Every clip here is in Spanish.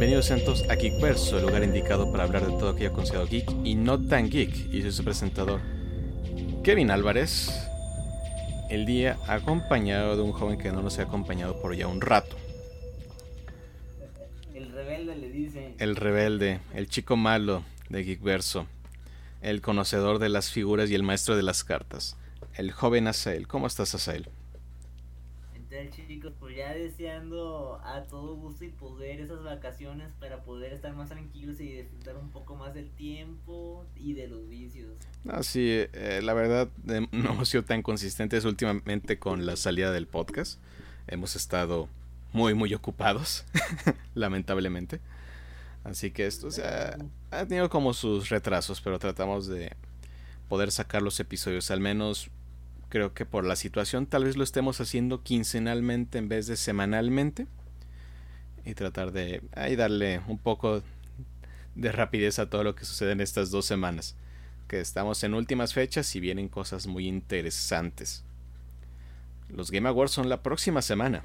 Bienvenidos santos a Geekverso, el lugar indicado para hablar de todo aquello considerado geek y no tan geek. Y soy su presentador, Kevin Álvarez. El día acompañado de un joven que no nos ha acompañado por ya un rato. El rebelde le dice. El rebelde, el chico malo de Geekverso, el conocedor de las figuras y el maestro de las cartas, el joven Asael. ¿Cómo estás, Asael? Chicos, pues ya deseando a todo gusto y poder esas vacaciones para poder estar más tranquilos y disfrutar un poco más del tiempo y de los vicios. Ah, sí, eh, la verdad no hemos sido tan consistentes últimamente con la salida del podcast. Hemos estado muy, muy ocupados, lamentablemente. Así que esto o sea, ha tenido como sus retrasos, pero tratamos de poder sacar los episodios, al menos creo que por la situación tal vez lo estemos haciendo quincenalmente en vez de semanalmente. Y tratar de ahí darle un poco de rapidez a todo lo que sucede en estas dos semanas. Que estamos en últimas fechas y vienen cosas muy interesantes. Los Game Awards son la próxima semana.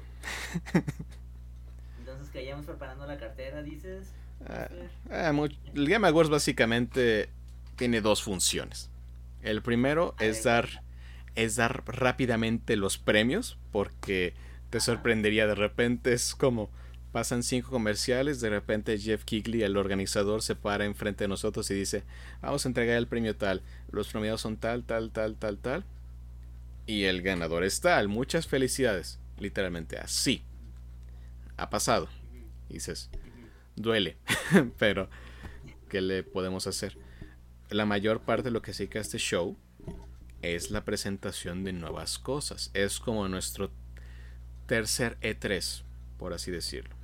Entonces que vayamos preparando la cartera, dices. Ah, ah, el Game Awards básicamente tiene dos funciones. El primero es dar es dar rápidamente los premios porque te sorprendería de repente es como pasan cinco comerciales de repente Jeff Kigley el organizador se para enfrente de nosotros y dice vamos a entregar el premio tal los premiados son tal tal tal tal tal y el ganador es tal muchas felicidades literalmente así ha pasado dices duele pero qué le podemos hacer la mayor parte de lo que se a este show es la presentación de nuevas cosas. Es como nuestro tercer E3, por así decirlo.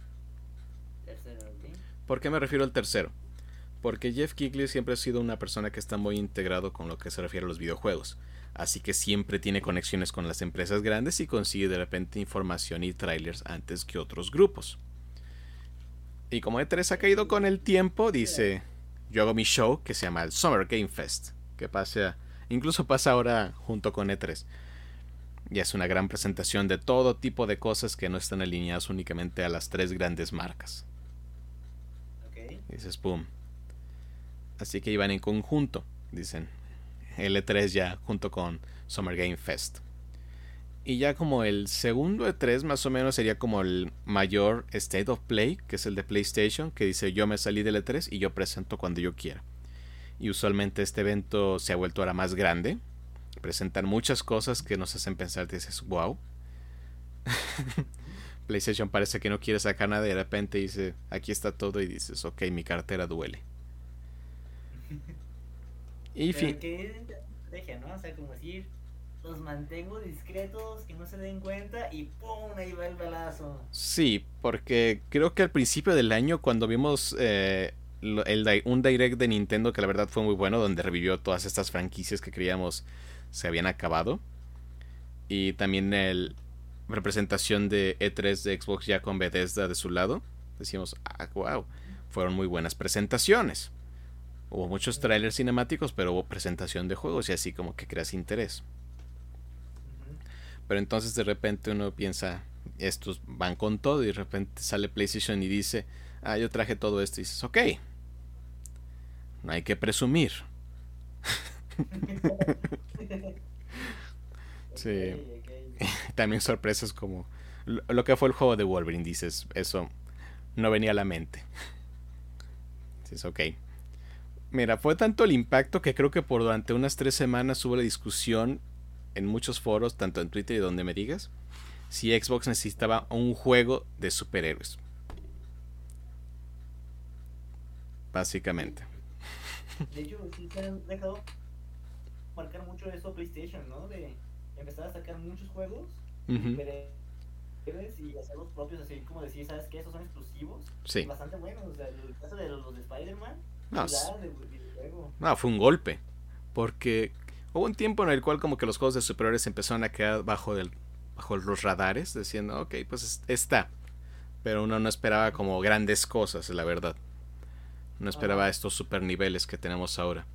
¿Por qué me refiero al tercero? Porque Jeff Kigley siempre ha sido una persona que está muy integrado con lo que se refiere a los videojuegos. Así que siempre tiene conexiones con las empresas grandes y consigue de repente información y trailers antes que otros grupos. Y como E3 ha caído con el tiempo, dice, yo hago mi show que se llama el Summer Game Fest, que pasa Incluso pasa ahora junto con E3. Y es una gran presentación de todo tipo de cosas que no están alineadas únicamente a las tres grandes marcas. Y dices, pum. Así que iban en conjunto, dicen. L3 ya junto con Summer Game Fest. Y ya como el segundo E3 más o menos sería como el mayor State of Play, que es el de PlayStation, que dice yo me salí del E3 y yo presento cuando yo quiera y usualmente este evento se ha vuelto ahora más grande. Presentan muchas cosas que nos hacen pensar, dices, wow. PlayStation parece que no quiere sacar nada y de repente dice, aquí está todo y dices, ok, mi cartera duele. Y fin. ¿no? O sea, como decir, los mantengo discretos, que no se den cuenta y ¡pum! Ahí va el balazo. Sí, porque creo que al principio del año, cuando vimos eh, el, un direct de Nintendo que la verdad fue muy bueno, donde revivió todas estas franquicias que creíamos se habían acabado. Y también el representación de E3 de Xbox ya con Bethesda de su lado. Decíamos, ah, wow, fueron muy buenas presentaciones. Hubo muchos trailers cinemáticos, pero hubo presentación de juegos y así como que creas interés. Pero entonces de repente uno piensa, estos van con todo y de repente sale PlayStation y dice, ah, yo traje todo esto y dices, ok, no hay que presumir. sí. También sorpresas como lo que fue el juego de Wolverine, dices, eso no venía a la mente. Dices, ok. Mira, fue tanto el impacto que creo que por durante unas tres semanas hubo la discusión en muchos foros, tanto en Twitter y donde me digas, si Xbox necesitaba un juego de superhéroes. Básicamente. De hecho, sí se han dejado marcar mucho eso PlayStation, ¿no? De empezar a sacar muchos juegos uh y hacer los propios, así como decir, ¿sabes qué? Esos son exclusivos. Sí. Bastante buenos. O sea, el caso de los, de Spider-Man. No, no, fue un golpe. Porque hubo un tiempo en el cual como que los juegos de superhéroes empezaron a quedar bajo, del, bajo los radares, diciendo, ok, pues está. Pero uno no esperaba como grandes cosas, la verdad. No esperaba estos super niveles que tenemos ahora.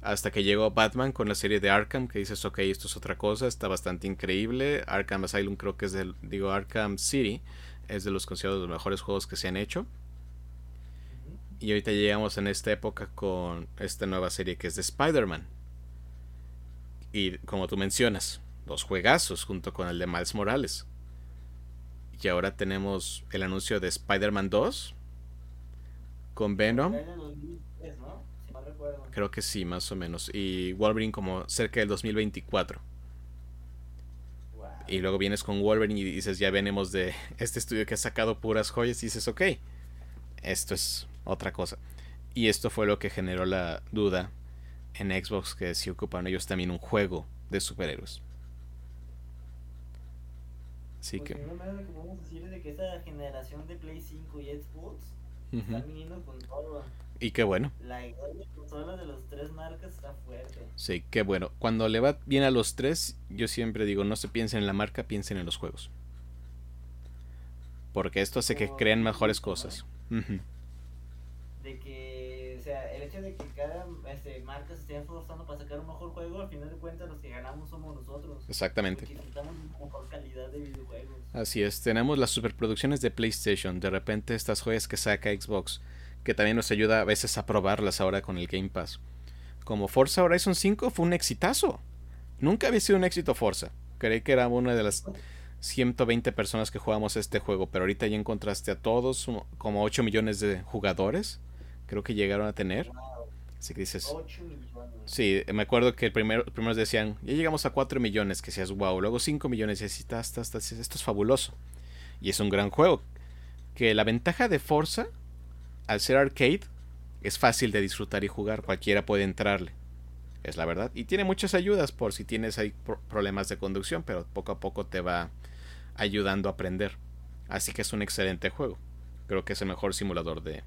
Hasta que llegó Batman con la serie de Arkham, que dices, ok, esto es otra cosa, está bastante increíble. Arkham Asylum creo que es del, digo, Arkham City es de los considerados los mejores juegos que se han hecho. Y ahorita llegamos en esta época con esta nueva serie que es de Spider-Man. Y como tú mencionas, dos juegazos junto con el de Miles Morales. Y ahora tenemos el anuncio de Spider-Man 2 con Venom. Creo que sí, más o menos. Y Wolverine como cerca del 2024. Y luego vienes con Wolverine y dices, ya venimos de este estudio que ha sacado puras joyas y dices, ok, esto es otra cosa. Y esto fue lo que generó la duda en Xbox que si ocupan ellos también un juego de superhéroes. Así pues que... podemos decir de que esta generación de Play 5 y Xbox están viniendo con todo. Y qué bueno. La de los tres marcas está fuerte. Sí, qué bueno. Cuando le va bien a los tres, yo siempre digo, no se piensen en la marca, piensen en los juegos. Porque esto hace que creen mejores cosas. De que, o sea, el hecho de que cada este, marca se esté esforzando para sacar un mejor juego, al final de cuentas los que ganamos somos nosotros. Exactamente. Porque necesitamos mejor calidad de videojuegos. Así es, tenemos las superproducciones de PlayStation, de repente estas joyas que saca Xbox que también nos ayuda a veces a probarlas ahora con el Game Pass. Como Forza Horizon 5 fue un exitazo. Nunca había sido un éxito Forza. Creí que era una de las 120 personas que jugamos este juego, pero ahorita ya encontraste a todos, como 8 millones de jugadores. Creo que llegaron a tener. Así que dices. Sí, me acuerdo que el primero, primeros decían, ya llegamos a 4 millones, que seas wow. Luego 5 millones, y así, esto es fabuloso. Y es un gran juego. Que la ventaja de Forza al ser arcade, es fácil de disfrutar y jugar, cualquiera puede entrarle. Es la verdad. Y tiene muchas ayudas por si tienes ahí problemas de conducción, pero poco a poco te va ayudando a aprender. Así que es un excelente juego. Creo que es el mejor simulador de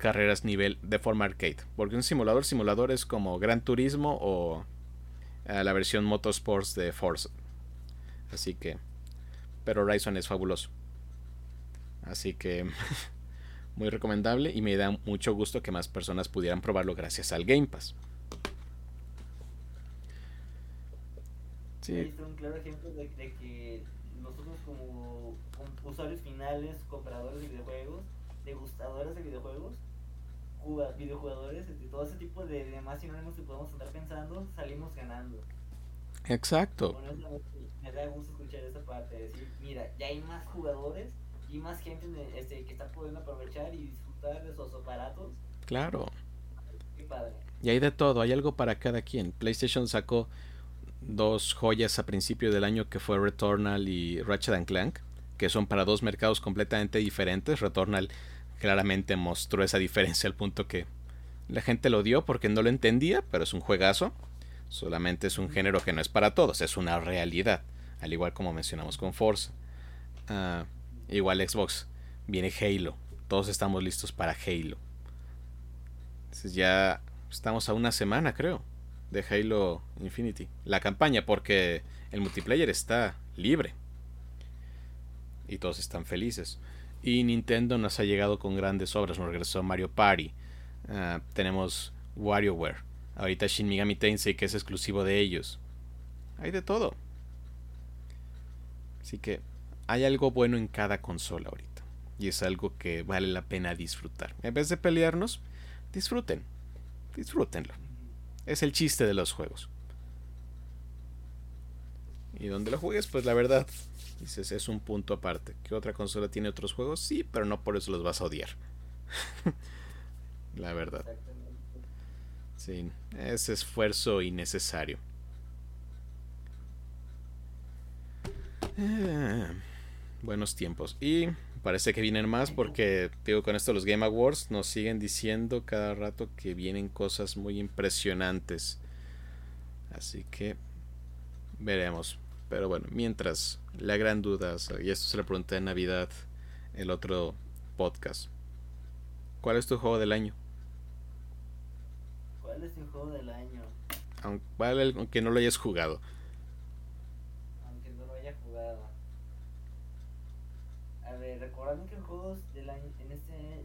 carreras nivel de forma arcade. Porque un simulador simulador es como Gran Turismo o eh, la versión Motorsports de Forza. Así que... Pero Horizon es fabuloso. Así que... muy recomendable y me da mucho gusto que más personas pudieran probarlo gracias al Game Pass. Sí. es un claro ejemplo de, que nosotros como, usuarios finales, compradores de videojuegos, degustadores de videojuegos, videojugadores, de todo ese tipo de demás sinónimos que podemos estar pensando, salimos ganando. Exacto. me da gusto escuchar esa parte, decir, mira, ya hay más jugadores y más gente este, que está pudiendo aprovechar y disfrutar de esos aparatos. Claro. Qué padre. Y hay de todo, hay algo para cada quien. PlayStation sacó dos joyas a principio del año que fue Returnal y Ratchet Clank, que son para dos mercados completamente diferentes. Returnal claramente mostró esa diferencia al punto que la gente lo dio porque no lo entendía, pero es un juegazo. Solamente es un género que no es para todos, es una realidad, al igual como mencionamos con Forza. Uh, Igual Xbox. Viene Halo. Todos estamos listos para Halo. Entonces ya estamos a una semana, creo, de Halo Infinity. La campaña, porque el multiplayer está libre. Y todos están felices. Y Nintendo nos ha llegado con grandes obras. Nos regresó Mario Party. Ah, tenemos WarioWare. Ahorita Shin Megami Tensei, que es exclusivo de ellos. Hay de todo. Así que hay algo bueno en cada consola ahorita. Y es algo que vale la pena disfrutar. En vez de pelearnos, disfruten. Disfrútenlo. Es el chiste de los juegos. Y donde lo juegues, pues la verdad, dices, es un punto aparte. ¿Qué otra consola tiene otros juegos? Sí, pero no por eso los vas a odiar. la verdad. Sí, es esfuerzo innecesario. Eh, buenos tiempos. Y parece que vienen más porque, digo, con esto los Game Awards nos siguen diciendo cada rato que vienen cosas muy impresionantes. Así que veremos. Pero bueno, mientras, la gran duda, y esto se lo pregunté en Navidad, el otro podcast. ¿Cuál es tu juego del año? ¿Cuál es tu juego del año? aunque no lo hayas jugado. recordando que juegos del año, en este...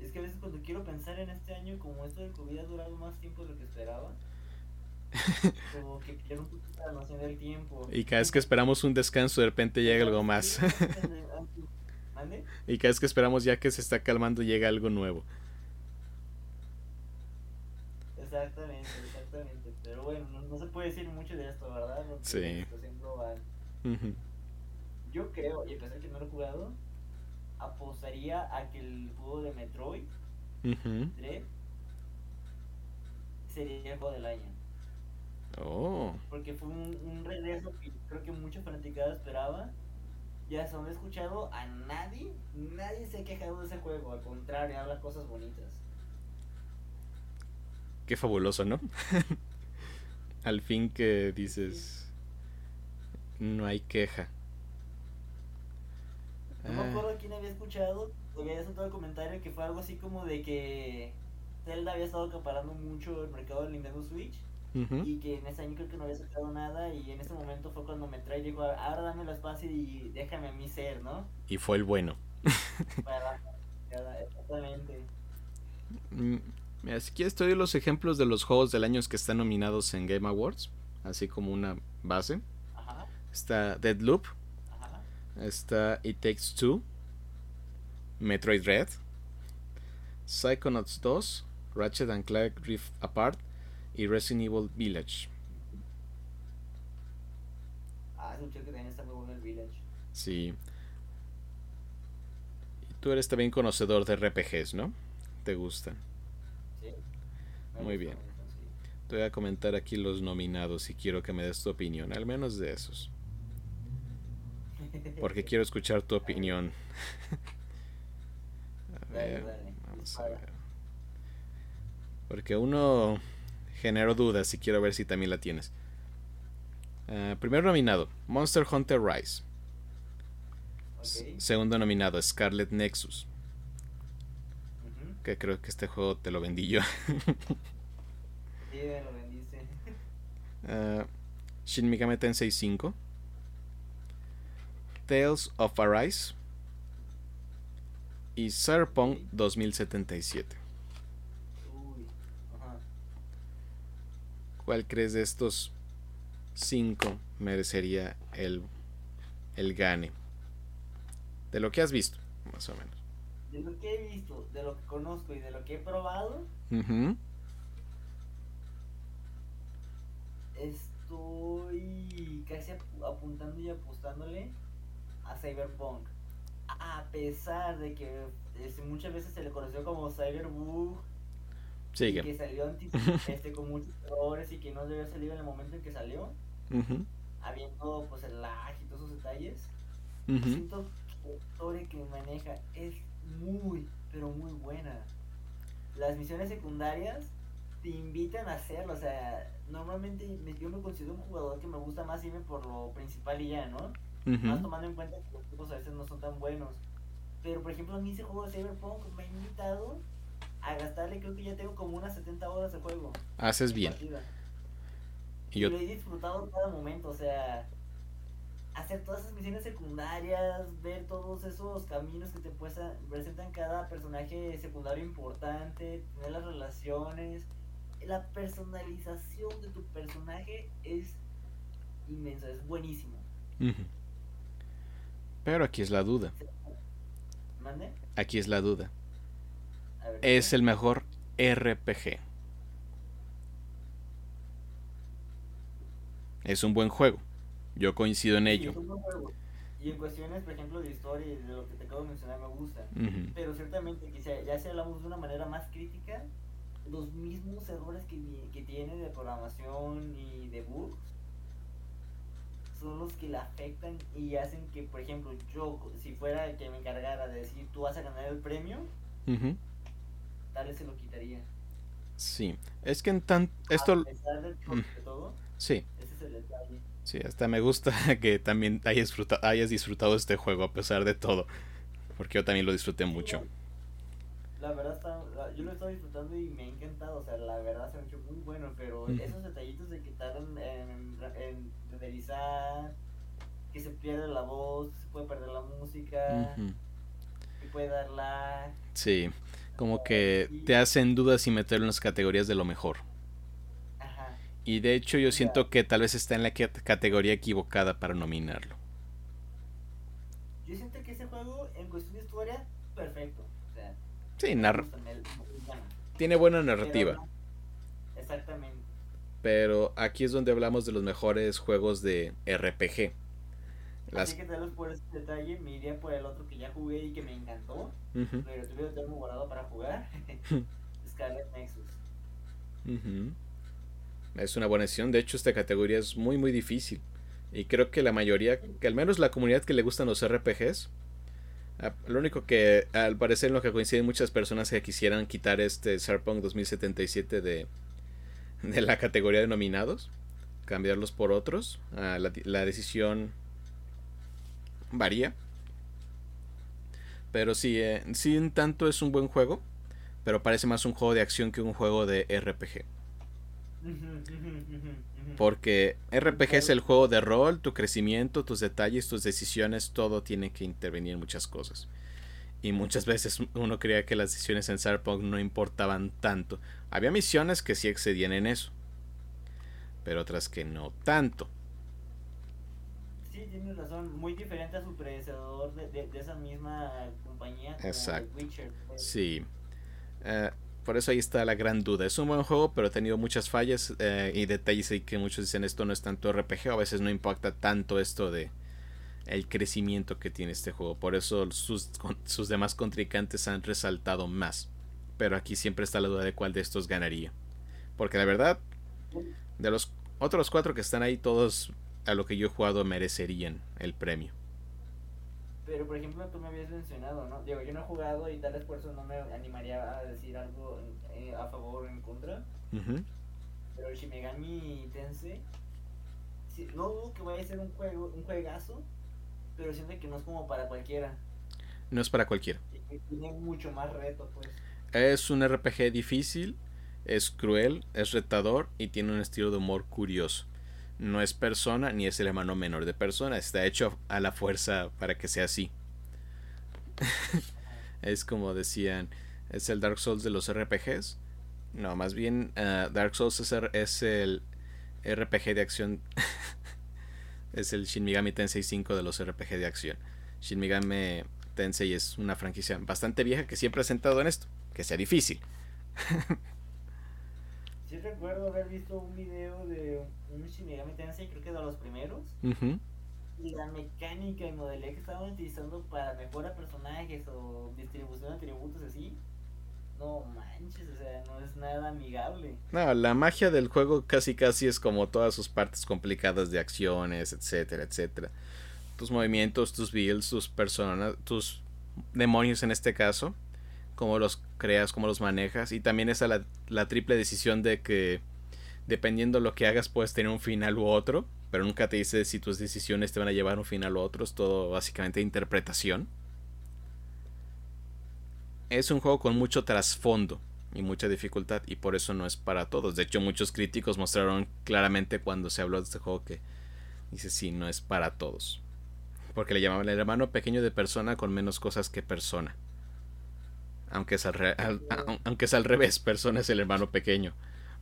es que a veces cuando quiero pensar en este año, como esto de COVID ha durado más tiempo de lo que esperaba, como que pierdo un del tiempo. Y cada vez que esperamos un descanso, de repente llega algo más. Y cada vez que esperamos ya que se está calmando llega algo nuevo. Exactamente, exactamente. Pero bueno, no, se puede decir mucho de esto, ¿verdad? sí. Yo creo, y a pesar que no lo he jugado, apostaría a que el juego de Metroid 3 sería el juego del año. Oh. Porque fue un, un regreso que creo que mucha fanaticada esperaba. Ya se han escuchado a nadie, nadie se ha quejado de ese juego, al contrario, habla cosas bonitas. Qué fabuloso, ¿no? al fin que dices, no hay queja. No me ah. acuerdo quién había escuchado, había soltado el comentario que fue algo así como de que Zelda había estado acaparando mucho el mercado del Nintendo Switch y que en ese año creo que no había sacado nada y en ese momento fue cuando me trae y dijo, ahora dame el espacio y déjame a mí ser, ¿no? Y fue el bueno. exactamente. Mm, mira, si quieres te doy los ejemplos de los juegos del año que están nominados en Game Awards, así como una base. Ajá. Está Deadloop, Ajá. está It Takes Two, Metroid Red, Psychonauts 2, Ratchet and Clank Rift Apart y Resident Evil Village. Ah, que también está muy bueno el Village. Sí. Y tú eres también conocedor de RPGs, ¿no? ¿Te gustan? Sí. Muy bien. Te voy a comentar aquí los nominados y quiero que me des tu opinión, al menos de esos. Porque quiero escuchar tu opinión. a ver, vamos a ver. Porque uno generó dudas y quiero ver si también la tienes. Uh, primer nominado, Monster Hunter Rise. Segundo nominado, Scarlet Nexus. Que creo que este juego te lo vendí yo. sí, me lo vendiste. Uh, Shin Megami Tensei 5. Tales of Arise. Y Cyberpunk 2077. ¿Cuál crees de estos cinco merecería el, el gane? De lo que has visto, más o menos. De lo que he visto, de lo que conozco y de lo que he probado. Estoy casi apuntando y apostándole a Cyberpunk. A pesar de que este, muchas veces se le conoció como Cyberbug que salió este, con muchos errores y que no debió salir en el momento en que salió. Habiendo pues el lag y todos esos detalles. Siento que la historia que maneja es muy, pero muy buena. Las misiones secundarias te invitan a hacerlo. O sea, normalmente yo me considero un jugador que me gusta más irme por lo principal y ya, ¿no? Más tomando en cuenta que los tipos a veces no son tan buenos. Pero por ejemplo, a mí ese juego de Cyberpunk me ha invitado a gastarle, creo que ya tengo como unas 70 horas de juego. Haces bien. Y yo... lo he disfrutado cada momento, o sea, hacer todas esas misiones secundarias, ver todos esos caminos que te presentan cada personaje secundario importante, tener las relaciones, la personalización de tu personaje es inmensa, es buenísimo. Pero aquí es la duda. ¿Mande? Aquí es la duda es el mejor RPG. Es un buen juego. Yo coincido en ello. Y en cuestiones, por ejemplo, de historia y de lo que te acabo de mencionar, me gusta. Pero ciertamente, ya si hablamos de una manera más crítica, los mismos errores que, que tiene de programación y de bugs son los que le afectan y hacen que, por ejemplo, yo, si fuera el que me encargara de decir tú vas a ganar el premio, tal vez se lo quitaría. Sí, es que en tan... Esto... Mm. Sí. Ese es el detalle. Sí, hasta me gusta que también hayas disfrutado, hayas disfrutado este juego a pesar de todo. Porque yo también lo disfruté mucho. La verdad, está, yo lo he estado disfrutando y me ha encantado. O sea, la verdad se ha hecho muy bueno. Pero esos detallitos de que tardan en, en renderizar, que se pierde la voz, se puede perder la música, que puede dar la. Sí como que te hacen dudas y meterlo en las categorías de lo mejor. Y de hecho yo siento que tal vez está en la categoría equivocada para nominarlo. Yo yo siento que ese juego, en cuestión de historia, perfecto. O sea, sí, tiene buena narrativa. exactamente. Pero aquí es donde hablamos de los mejores juegos de RPG. Así que tal vez por ese detalle me iría por el otro que ya jugué y que me encantó. Pero tuve tengo guardado para jugar. Scarlet Nexus. Es una buena decisión. De hecho, esta categoría es muy, muy difícil. Y creo que la mayoría, que al menos la comunidad que le gustan los RPGs, lo único que al parecer en lo que coinciden muchas personas que quisieran quitar este Cyberpunk 2077 de, de la categoría de nominados, cambiarlos por otros. La, la decisión varía. Pero sí, eh, sí, en tanto es un buen juego, pero parece más un juego de acción que un juego de RPG. Porque RPG es el juego de rol, tu crecimiento, tus detalles, tus decisiones, todo tiene que intervenir en muchas cosas. Y muchas veces uno creía que las decisiones en Cyberpunk no importaban tanto. Había misiones que sí excedían en eso, pero otras que no tanto tienes razón, muy diferente a su predecesor de, esa misma compañía. Exacto. Pues. Sí. Eh, por eso ahí está la gran duda. Es un buen juego, pero ha tenido muchas fallas eh, y detalles y que muchos dicen esto no es tanto RPG, a veces no impacta tanto esto de el crecimiento que tiene este juego. Por eso sus, sus demás contrincantes han resaltado más. Pero aquí siempre está la duda de cuál de estos ganaría. Porque la verdad, de los otros cuatro que están ahí, todos a lo que yo he jugado merecerían el premio. Pero por ejemplo tú me habías mencionado, ¿no? Digo, yo no he jugado y tal eso no me animaría a decir algo eh, a favor o en contra. Pero Shimegami Tensei, no dudo que vaya a ser un juego, un juegazo, pero siento que no es como para cualquiera. No es para cualquiera. Tiene mucho más reto, pues. Es un RPG difícil, es cruel, es retador y tiene un estilo de humor curioso no es persona ni es el hermano menor de persona, está hecho a la fuerza para que sea así. es como decían, es el Dark Souls de los RPGs. No, más bien uh, Dark Souls es, el RPG de acción. es el Shin Megami Tensei 5 de los RPG de acción. Shin Megami Tensei es una franquicia bastante vieja que siempre ha sentado en esto, que sea difícil. sí recuerdo haber visto un video de un Shin Megami Tensei, creo que de los primeros. Y la mecánica y modelaje que estaban utilizando para mejora personajes o distribución de atributos así. No manches, o sea, no es nada amigable. No, la magia del juego casi casi es como todas sus partes complicadas de acciones, etcétera, etcétera. Tus movimientos, tus builds, tus personas, tus demonios en este caso cómo los creas, cómo los manejas. Y también esa la, la triple decisión de que dependiendo lo que hagas puedes tener un final u otro, pero nunca te dice si tus decisiones te van a llevar a un final u otro, es todo básicamente interpretación. Es un juego con mucho trasfondo y mucha dificultad y por eso no es para todos. De hecho, muchos críticos mostraron claramente cuando se habló de este juego que dice sí, no es para todos. Porque le llamaban el hermano pequeño de persona con menos cosas que persona. Aunque es al, aunque es al revés, persona es el hermano pequeño.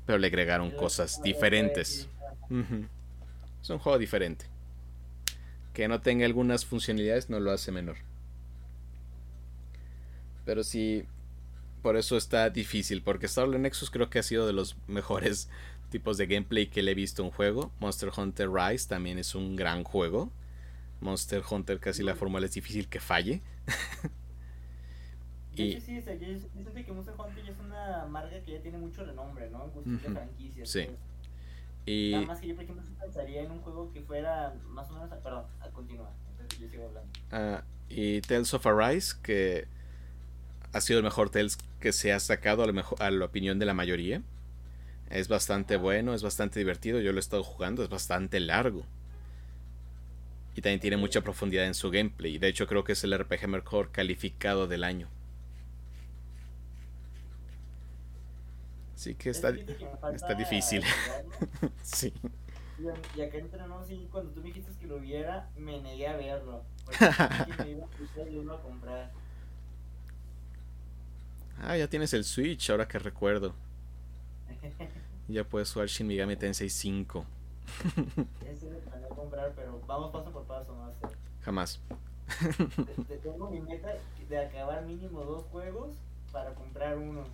Pero le agregaron cosas diferentes. Es un juego diferente. Que no tenga algunas funcionalidades no lo hace menor. Pero sí, por eso está difícil. Porque Starland Nexus creo que ha sido de los mejores tipos de gameplay que le he visto en un juego. Monster Hunter Rise también es un gran juego. Monster Hunter casi la fórmula es difícil que falle. Y... sí, yo, siento que Monster Hunter ya es una marca que ya tiene mucho renombre, ¿no? En cuestión de franquicias. Sí. Pues. Y... Nada más que yo, por ejemplo, pensaría en un juego que fuera más o menos. Perdón, a continuar. Entonces yo sigo hablando. Ah, y Tales of Arise, que ha sido el mejor Tales que se ha sacado a, lo mejor, a la opinión de la mayoría. Es bastante bueno, es bastante divertido. Yo lo he estado jugando, es bastante largo. Y también tiene mucha profundidad en su gameplay. De hecho, creo que es el RPG mejor calificado del año. Sí que está, está difícil. sí. Y acá entre no, sí, cuando tú me dijiste que lo viera, me negué a verlo. me iba a, a comprar. Ah, ya tienes el Switch, ahora que recuerdo. ya puedes jugar Shin Megami Tensei 5. Ese lo a comprar, pero vamos paso por paso, no Jamás. tengo mi meta de acabar mínimo dos juegos para comprar uno.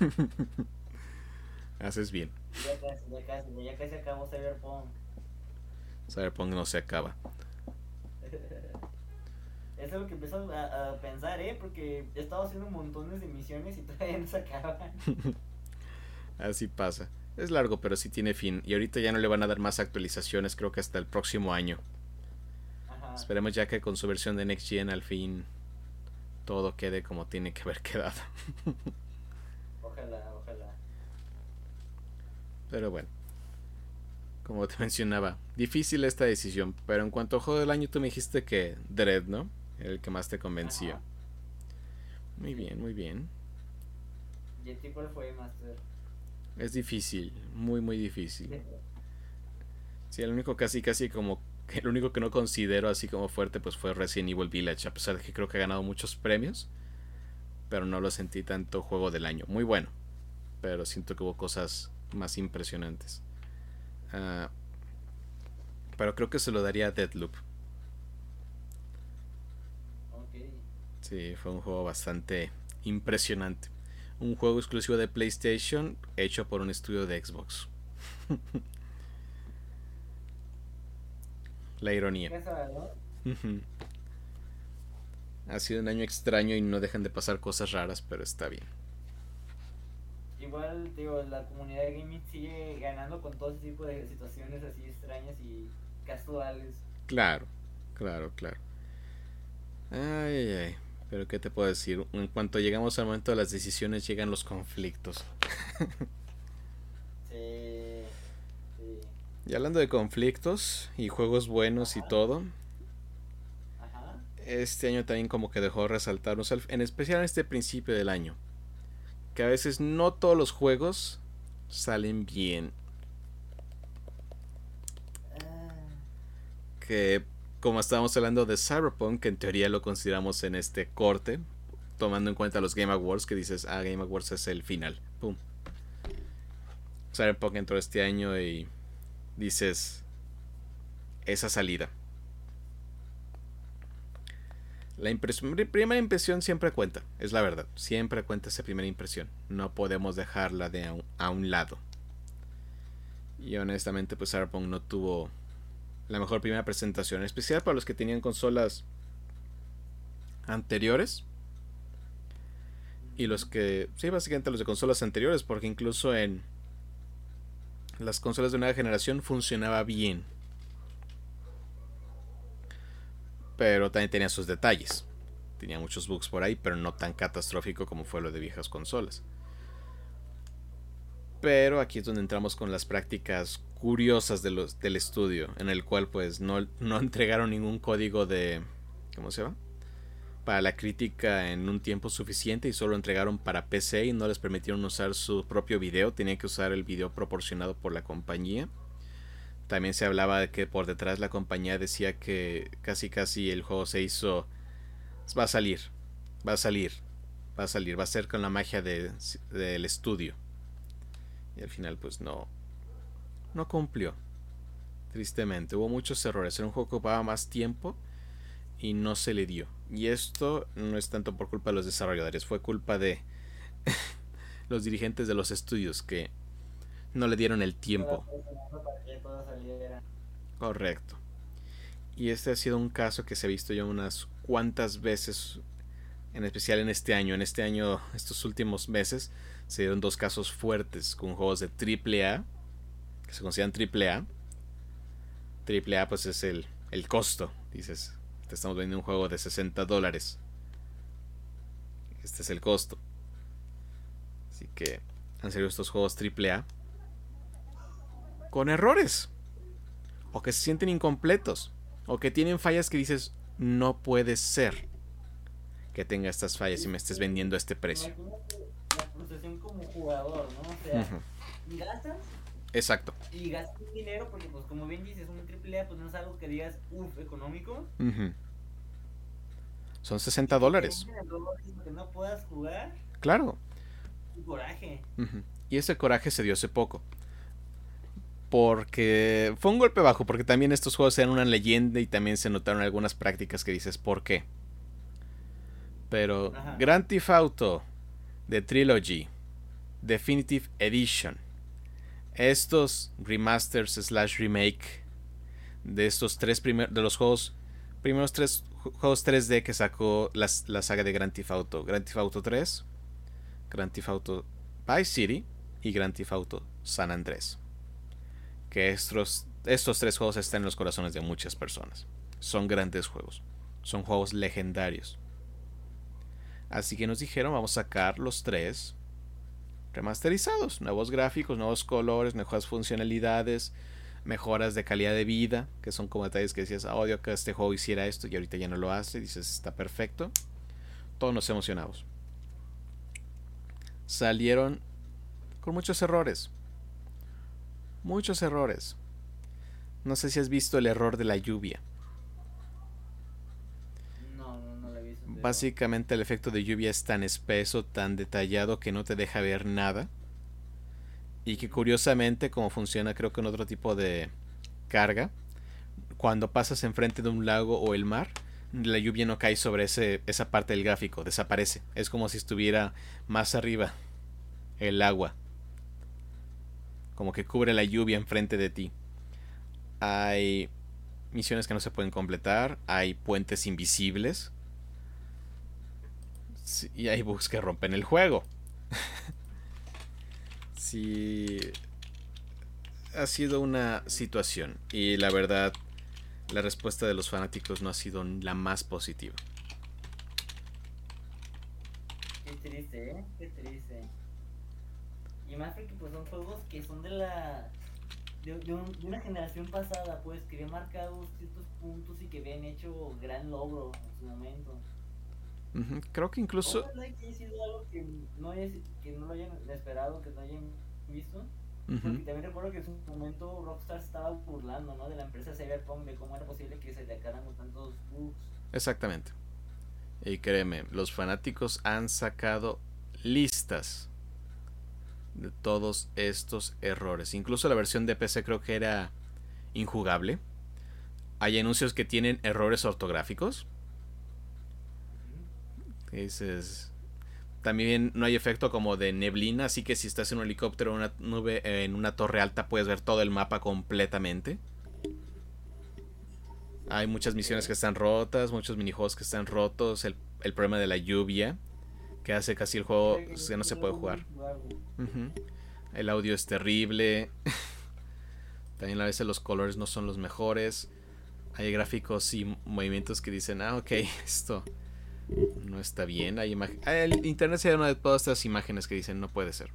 Haces bien. Ya casi, ya casi, ya casi acabó Cyberpunk. Cyberpunk no se acaba. Eso es lo que empezó a, pensar, ¿eh? Porque he estado haciendo montones de misiones y todavía no se acaban. Así pasa. Es largo, pero sí tiene fin. Y ahorita ya no le van a dar más actualizaciones, creo que hasta el próximo año. Esperemos ya que con su versión de Next Gen al fin todo quede como tiene que haber quedado. ojalá, ojalá. Pero bueno. Como te mencionaba, difícil esta decisión. Pero en cuanto a juego del año, tú me dijiste que Dread, ¿no? El que más te convenció. Muy bien, muy bien. ¿Y el tipo fue, Master? Es difícil, muy, muy difícil. Sí, el único casi, casi como. El único que no considero así como fuerte, pues fue Resident Evil Village. A pesar de que creo que ha ganado muchos premios. Pero no lo sentí tanto juego del año. Muy bueno. Pero siento que hubo cosas más impresionantes. Uh, pero creo que se lo daría a Deadloop. Sí, fue un juego bastante impresionante. Un juego exclusivo de PlayStation hecho por un estudio de Xbox. La ironía. Ha sido un año extraño y no dejan de pasar cosas raras, pero está bien. Igual, digo, la comunidad de gaming sigue ganando con todo ese tipo de situaciones así extrañas y casuales. Claro, claro, claro. Ay, ay. Pero ¿qué te puedo decir? En cuanto llegamos al momento de las decisiones llegan los conflictos. sí, Y hablando de conflictos y juegos buenos y todo, este año también como que dejó resaltar, en especial en este principio del año, que a veces no todos los juegos salen bien. Ah. Que como estábamos hablando de Cyberpunk, que en teoría lo consideramos en este corte, tomando en cuenta los Game Awards, que dices, ah, Game Awards es el final. Pum. Cyberpunk entró este año y dices, esa salida. La primera impresión siempre cuenta, es la verdad, siempre cuenta esa primera impresión. No podemos dejarla de a un lado. Y honestamente, pues Cyberpunk no tuvo la mejor primera presentación, en especial para los que tenían consolas anteriores. Y los que, sí, básicamente los de consolas anteriores, porque incluso en las consolas de nueva generación funcionaba bien. Pero también tenía sus detalles. Tenía muchos bugs por ahí, pero no tan catastrófico como fue lo de viejas consolas. Pero aquí es donde entramos con las prácticas curiosas del estudio, en el cual pues no, no entregaron ningún código de... ¿Cómo se llama? Para la crítica en un tiempo suficiente y solo entregaron para PC y no les permitieron usar su propio video, tenían que usar el video proporcionado por la compañía. También se hablaba de que por detrás la compañía decía que casi casi el juego se hizo... Va a salir, va a salir, va a salir, va a ser con la magia de, del estudio. Y al final pues no, no cumplió. Tristemente, hubo muchos errores. Era un juego que ocupaba más tiempo y no se le dio. Y esto no es tanto por culpa de los desarrolladores, fue culpa de los dirigentes de los estudios que no le dieron el tiempo. Correcto. Y este ha sido un caso que se ha visto ya unas cuantas veces, en especial en este año. En este año, estos últimos meses, se dieron dos casos fuertes con juegos de AAA, que se consideran AAA. AAA pues es el, el costo, dices, te estamos vendiendo un juego de 60 dólares. Este es el costo. Así que han salido estos juegos AAA con errores. O que se sienten incompletos. O que tienen fallas que dices, no puede ser que tenga estas fallas y me estés vendiendo a este precio como jugador, ¿no? O sea, gastas. Exacto. Y gastas dinero porque, pues, como bien dices, un triple A, pues no es algo que digas, uff, económico. Son 60 dólares. Que no puedas jugar. Claro. coraje. Y ese coraje se dio hace poco. Porque fue un golpe bajo, porque también estos juegos eran una leyenda y también se notaron algunas prácticas que dices, ¿por qué? Pero Grand Theft Auto The Trilogy Definitive Edition, estos remasters slash remake de estos tres primeros de los juegos primeros tres juegos 3D que sacó la, la saga de Grand Theft Auto, Grand Theft Auto 3, Grand Theft Auto Vice City y Grand Theft Auto San Andrés. Que estos, estos tres juegos están en los corazones de muchas personas. Son grandes juegos. Son juegos legendarios. Así que nos dijeron, vamos a sacar los tres remasterizados. Nuevos gráficos, nuevos colores, mejores funcionalidades, mejoras de calidad de vida, que son como detalles que decías, ah, odio que este juego hiciera esto y ahorita ya no lo hace. Dices, está perfecto. Todos nos emocionamos. Salieron con muchos errores. Muchos errores. No sé si has visto el error de la lluvia. No, no, lo he visto. Básicamente el efecto de lluvia es tan espeso, tan detallado que no te deja ver nada. Y que curiosamente, como funciona creo que en otro tipo de carga, cuando pasas enfrente de un lago o el mar, la lluvia no cae sobre ese, esa parte del gráfico, desaparece. Es como si estuviera más arriba el agua como que cubre la lluvia enfrente de ti. Hay misiones que no se pueden completar, hay puentes invisibles y hay bugs que rompen el juego. sí, ha sido una situación y la verdad la respuesta de los fanáticos no ha sido la más positiva. Qué triste, ¿eh? Qué triste. Y más porque pues son juegos que son de la de, una generación pasada, pues, que habían marcado ciertos puntos y que habían hecho gran logro en su momento. Creo que incluso... que sido algo que no, que no lo hayan esperado, que no hayan visto. Porque también recuerdo que en su momento Rockstar estaba burlando, ¿no? De la empresa Cyberpunk, de cómo era posible que se le acaran tantos bugs. Exactamente. Y créeme, los fanáticos han sacado listas de todos estos errores. Incluso la versión de PC creo que era injugable. Hay anuncios que tienen errores ortográficos. Dices, también no hay efecto como de neblina, así que si estás en un helicóptero o una nube en una torre alta puedes ver todo el mapa completamente. Hay muchas misiones que están rotas, muchos minijuegos que están rotos, el, el problema de la lluvia que hace casi el juego que no se puede jugar. El audio es terrible. También a veces los colores no son los mejores. Hay gráficos y movimientos que dicen, ah, ok, esto no está bien. Hay el internet se una de todas estas imágenes que dicen, no puede ser.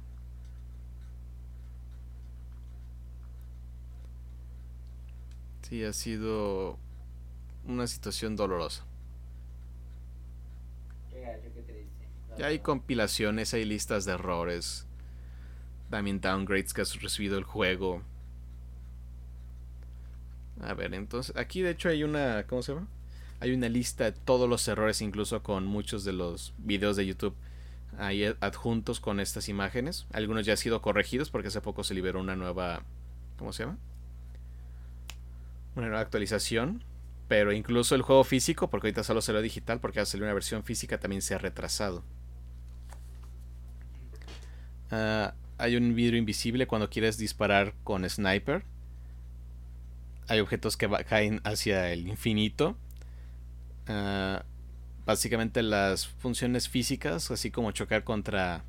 Sí, ha sido una situación dolorosa. Ya hay compilaciones, hay listas de errores. También downgrades que ha recibido el juego. A ver, entonces, aquí de hecho hay una, ¿cómo se llama? Hay una lista de todos los errores, incluso con muchos de los videos de YouTube ahí adjuntos con estas imágenes. Algunos ya han sido corregidos porque hace poco se liberó una nueva, ¿cómo se llama? Una nueva actualización. Pero incluso el juego físico, porque ahorita solo salió digital, porque ha salido una versión física, también se ha retrasado. Ah, hay un vidrio invisible cuando quieres disparar con sniper. Hay objetos que caen hacia el infinito. Ah, básicamente las funciones físicas, así como chocar contra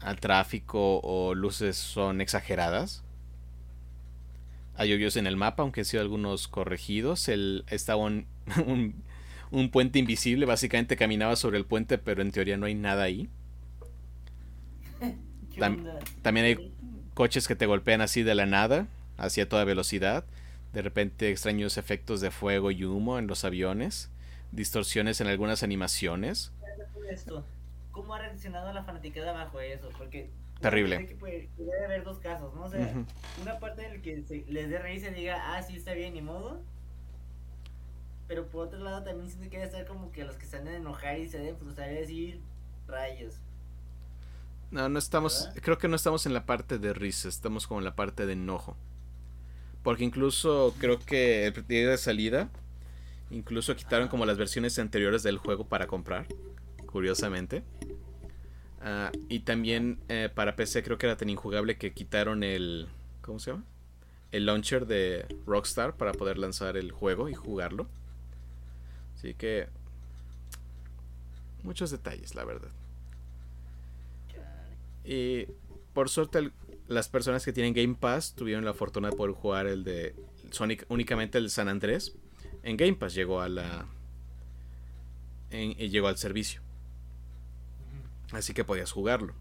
al tráfico o luces, son exageradas. Hay hoyos en el mapa, aunque han sido algunos corregidos. Estaba un puente invisible, básicamente caminaba sobre el puente, pero en teoría no hay nada ahí también hay coches que te golpean así de la nada, hacia toda velocidad. De repente extraños efectos de fuego y humo en los aviones. Distorsiones en algunas animaciones. ¿Cómo ha reaccionado la fanaticada bajo eso? Porque Terrible. Que puede, haber dos casos, ¿no? O sea, una parte en la que les dé risa y diga, ah, sí, está bien, ni modo. Pero por otro lado también siento que debe estar como que los que están en enojar y se deben frustrar y decir, rayos. No, no estamos. Creo que no estamos en la parte de risa, estamos como en la parte de enojo. Porque incluso creo que el día de salida, incluso quitaron como las versiones anteriores del juego para comprar, curiosamente. Ah, y también eh, para PC creo que era tan injugable que quitaron el... ¿Cómo se llama? El launcher de Rockstar para poder lanzar el juego y jugarlo. Así que... Muchos detalles, la verdad. Y por suerte las personas que tienen Game Pass tuvieron la fortuna de poder jugar el de Sonic únicamente el San Andrés. En Game Pass llegó a la... En, llegó al servicio. Así que podías jugarlo.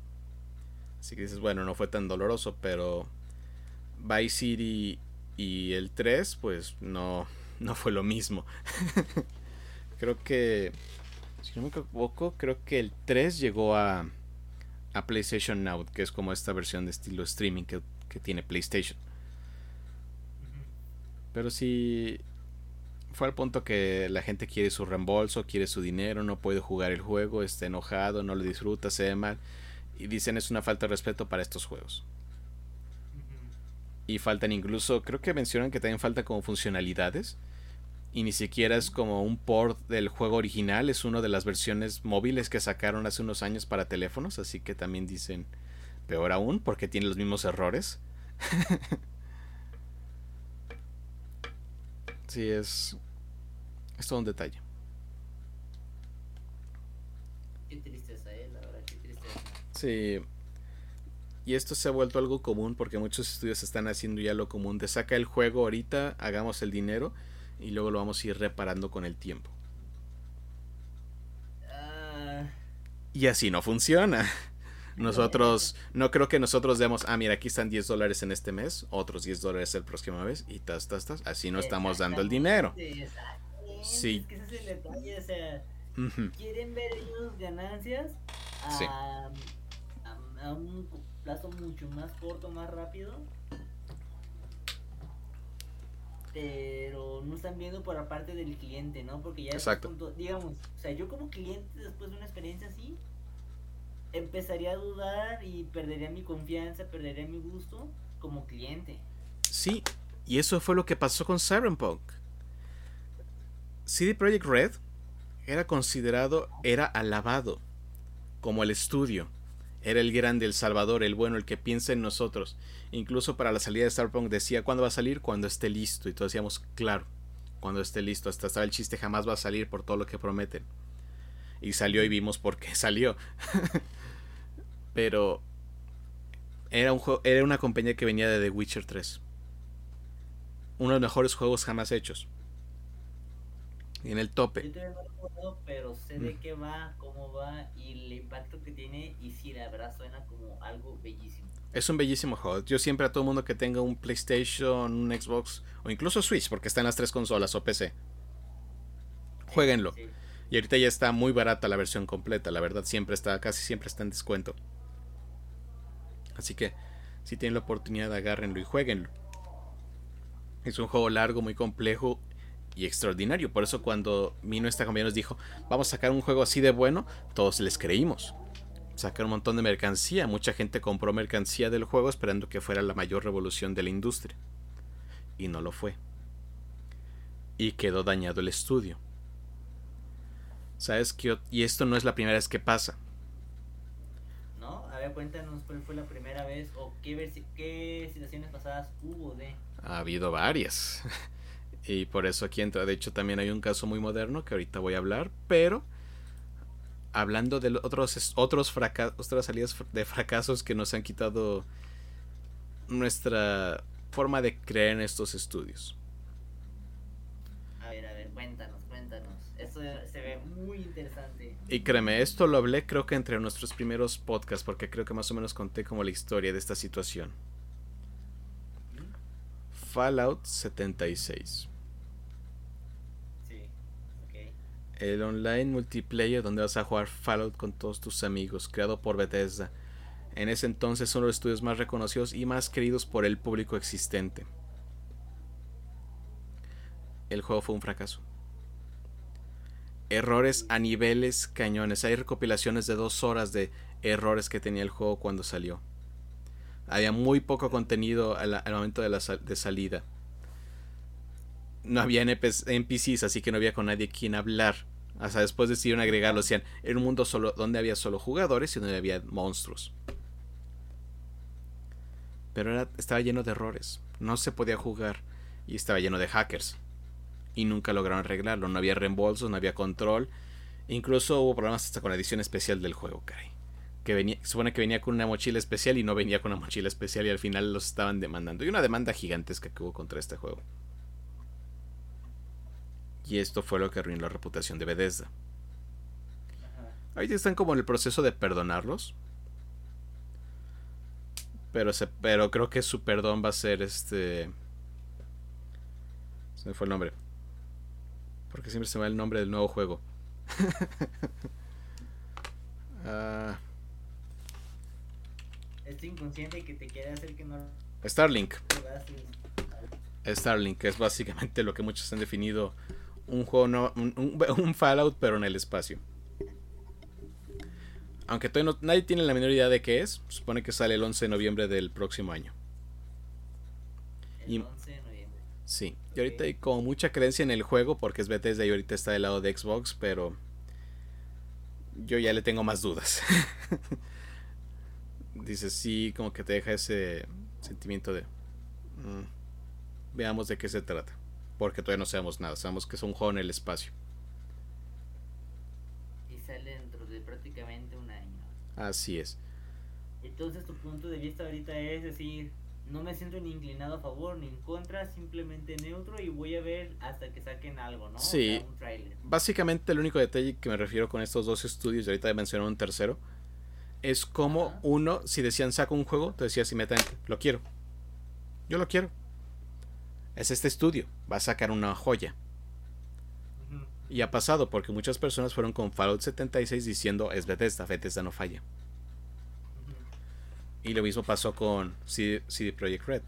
Así que dices, bueno, no fue tan doloroso, pero Vice City y el 3, pues no, no fue lo mismo. creo que, si no me equivoco, creo que el 3 llegó a, a PlayStation Now, que es como esta versión de estilo streaming que, que tiene PlayStation. Pero si fue al punto que la gente quiere su reembolso, quiere su dinero, no puede jugar el juego, está enojado, no lo disfruta, se ve mal. Y dicen es una falta de respeto para estos juegos. Y faltan incluso, creo que mencionan que también falta como funcionalidades. Y ni siquiera es como un port del juego original, es una de las versiones móviles que sacaron hace unos años para teléfonos, así que también dicen peor aún porque tiene los mismos errores. sí, es es todo un detalle. Qué tristeza, eh, la verdad, qué tristeza. Sí. Y esto se ha vuelto algo común porque muchos estudios están haciendo ya lo común de saca el juego ahorita, hagamos el dinero y luego lo vamos a ir reparando con el tiempo. Ah. Y así no funciona. Nosotros, no creo que nosotros demos, ah, mira, aquí están 10 dólares en este mes, otros 10 dólares el próximo mes, y tas, tas, tas. Así no estamos dando el dinero. Sí. Es que ese es el detalle, o sea, quieren ver ellos ganancias a, a, un plazo mucho más corto, más rápido. Pero no están viendo por la parte del cliente, ¿no? Porque ya Exacto. Punto, digamos, o sea, yo como cliente después de una experiencia así, empezaría a dudar y perdería mi confianza, perdería mi gusto como cliente. Sí, y eso fue lo que pasó con Cyberpunk. CD Projekt Red era considerado, era alabado como el estudio. Era el grande, el salvador, el bueno, el que piensa en nosotros. Incluso para la salida de Cyberpunk decía cuándo va a salir, cuando esté listo. Y todos decíamos, claro, cuando esté listo. Hasta estaba el chiste, jamás va a salir por todo lo que prometen. Y salió y vimos por qué salió. Pero era, un era una compañía que venía de The Witcher 3. Uno de los mejores juegos jamás hechos en el tope. pero sé de mm. qué va, cómo va y el impacto que tiene y si la verdad suena como algo bellísimo. Es un bellísimo juego. Yo siempre a todo mundo que tenga un PlayStation, un Xbox o incluso Switch, porque está en las tres consolas o PC, jueguenlo. Y ahorita ya está muy barata la versión completa, la verdad siempre está, casi siempre está en descuento. Así que si tienen la oportunidad agárrenlo y jueguenlo. Es un juego largo, muy complejo y extraordinario. Por eso cuando vino esta compañía nos dijo, vamos a sacar un juego así de bueno, todos les creímos. Sacar un montón de mercancía. Mucha gente compró mercancía del juego esperando que fuera la mayor revolución de la industria. Y no lo fue. Y quedó dañado el estudio. ¿Sabes qué? Y esto no es la primera vez que pasa. ¿No? A ver, cuéntanos cuál fue la primera vez o qué, qué situaciones pasadas hubo de... Ha habido varias. Y por eso aquí entra, de hecho también hay un caso muy moderno que ahorita voy a hablar, pero hablando de otros, otros otras salidas de fracasos que nos han quitado nuestra forma de creer en estos estudios. A ver, a ver, cuéntanos, cuéntanos. Esto se ve muy interesante. Y créeme, esto lo hablé creo que entre nuestros primeros podcasts, porque creo que más o menos conté como la historia de esta situación. Fallout 76. El online multiplayer donde vas a jugar Fallout con todos tus amigos, creado por Bethesda. En ese entonces son los estudios más reconocidos y más queridos por el público existente. El juego fue un fracaso. Errores a niveles cañones. Hay recopilaciones de dos horas de errores que tenía el juego cuando salió. Había muy poco contenido al, momento de, la, de salida. No había NPCs, así que no había con nadie quien hablar. Hasta después decidieron agregarlo, decían, era un mundo solo, donde había solo jugadores y donde había monstruos. Pero era, estaba lleno de errores, no se podía jugar y estaba lleno de hackers. Y nunca lograron arreglarlo, no había reembolsos, no había control. Incluso hubo problemas hasta con la edición especial del juego, caray. Que supone que venía con una mochila especial y no venía con una mochila especial y al final los estaban demandando. Y una demanda gigantesca que hubo contra este juego. Y esto fue lo que arruinó la reputación de Bethesda. Ahorita están como en el proceso de perdonarlos. Pero, se, pero creo que su perdón va a ser este... Se me fue el nombre. Porque siempre se me va el nombre del nuevo juego. uh, inconsciente que te quiere hacer que no... Starlink. Starlink, que es básicamente lo que muchos han definido un juego no, un, Fallout pero en el espacio. Aunque todavía no, nadie tiene la menor idea de qué es, supone que sale el 11 de noviembre del próximo año. El 11 de noviembre. Sí, y ahorita hay como mucha creencia en el juego porque es Bethesda y ahorita está del lado de Xbox, pero yo ya le tengo más dudas. Dice, sí, como que te deja ese sentimiento de... Mm, veamos de qué se trata porque todavía no sabemos nada, sabemos que es un juego en el espacio. Y sale dentro de prácticamente un año. Así es. Entonces tu punto de vista ahorita es decir, no me siento ni inclinado a favor ni en contra, simplemente neutro y voy a ver hasta que saquen algo, ¿no? Sí. Básicamente el único detalle que me refiero con estos dos estudios, y ahorita mencionar un tercero, es como uno, si decían saco un juego, te decía si meten, lo quiero. Yo lo quiero es este estudio, va a sacar una joya. Y ha pasado porque muchas personas fueron con Fallout 76 diciendo es Bethesda, Bethesda no falla. Y lo mismo pasó con CD, Projekt Red.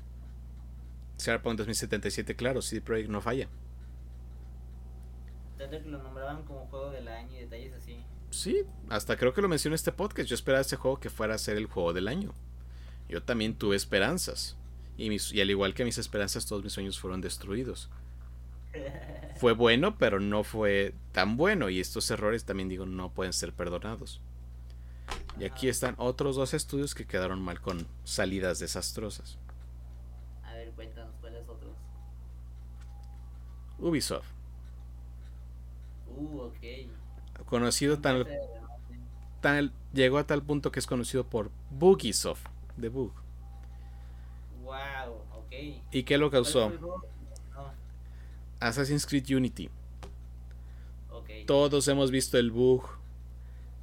Cyberpunk 2077, claro, CD Projekt no falla. Tanto que lo nombraban como juego del año y detalles así. Sí, hasta creo que lo mencioné en este podcast. Yo esperaba este juego que fuera a ser el juego del año. Yo también tuve esperanzas. Y, al igual que mis esperanzas, todos mis sueños fueron destruidos. Fue bueno, pero no fue tan bueno. Y estos errores también digo, no pueden ser perdonados. Y aquí están otros dos estudios que quedaron mal con salidas desastrosas. A ver, cuéntanos cuáles otros. Ubisoft. Uh, ok. Conocido tan, tan, llegó a tal punto que es conocido por Bugisoft, de Bug. ¿Y qué lo causó? Assassin's Creed Unity. Todos hemos visto el bug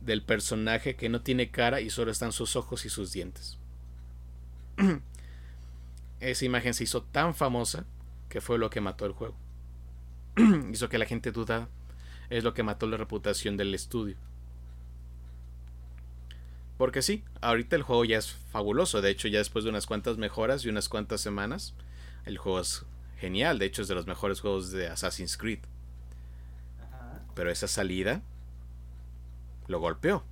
del personaje que no tiene cara y solo están sus ojos y sus dientes. Esa imagen se hizo tan famosa que fue lo que mató el juego. hizo que la gente dudara. Es lo que mató la reputación del estudio. Porque sí, ahorita el juego ya es fabuloso. De hecho, ya después de unas cuantas mejoras y unas cuantas semanas, el juego es genial. De hecho, es de los mejores juegos de Assassin's Creed. Pero esa salida lo golpeó.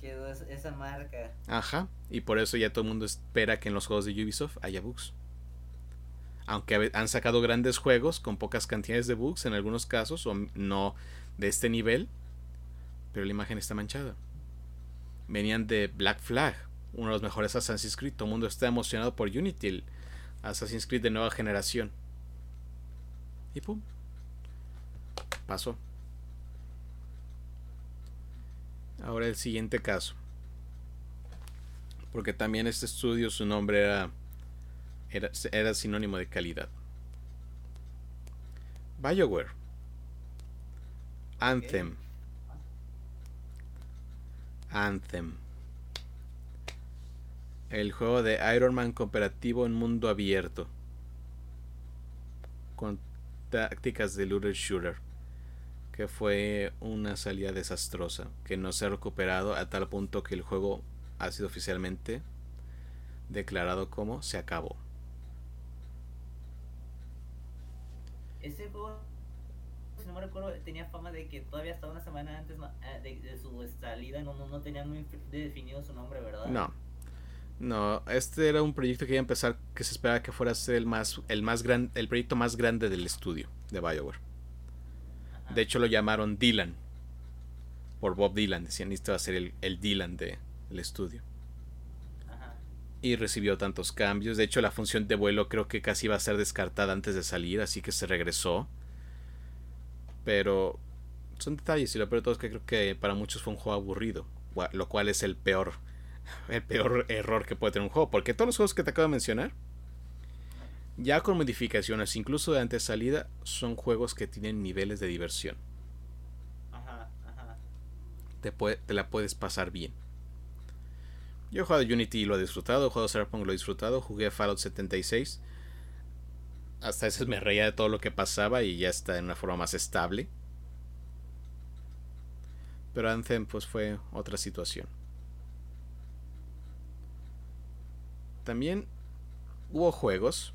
Quedó esa marca. Ajá. Y por eso ya todo el mundo espera que en los juegos de Ubisoft haya bugs. Aunque han sacado grandes juegos con pocas cantidades de bugs en algunos casos, o no de este nivel, pero la imagen está manchada venían de Black Flag, uno de los mejores Assassin's Creed. Todo el mundo está emocionado por Unity, el Assassin's Creed de nueva generación. Y pum, pasó. Ahora el siguiente caso. Porque también este estudio, su nombre era, era, sinónimo de calidad. BioWare. Anthem. Anthem. El juego de Iron Man cooperativo en mundo abierto. Con tácticas de looter shooter. Que fue una salida desastrosa. Que no se ha recuperado a tal punto que el juego ha sido oficialmente declarado como se acabó. No me recuerdo, tenía fama de que todavía hasta una semana antes eh, de, su salida no, no, tenían muy definido su nombre, ¿verdad? No. No, este era un proyecto que iba a empezar que se esperaba que fuera a ser el más el más gran, el proyecto más grande del estudio de BioWare. De hecho lo llamaron Dylan por Bob Dylan, decían esto va a ser el, el Dylan del estudio. Y recibió tantos cambios. De hecho, la función de vuelo creo que casi iba a ser descartada antes de salir, así que se regresó. Pero son detalles y lo peor de todo es que creo que para muchos fue un juego aburrido, lo cual es el peor el peor error que puede tener un juego, porque todos los juegos que te acabo de mencionar ya con modificaciones, incluso de antes salida, son juegos que tienen niveles de diversión. Ajá, ajá. Te, te la puedes pasar bien. Yo he jugado Unity y lo he disfrutado, he jugado Cyberpunk y lo he disfrutado, jugué Fallout 76. Hasta ese me reía de todo lo que pasaba y ya está en una forma más estable. Pero Anthem pues fue otra situación. También hubo juegos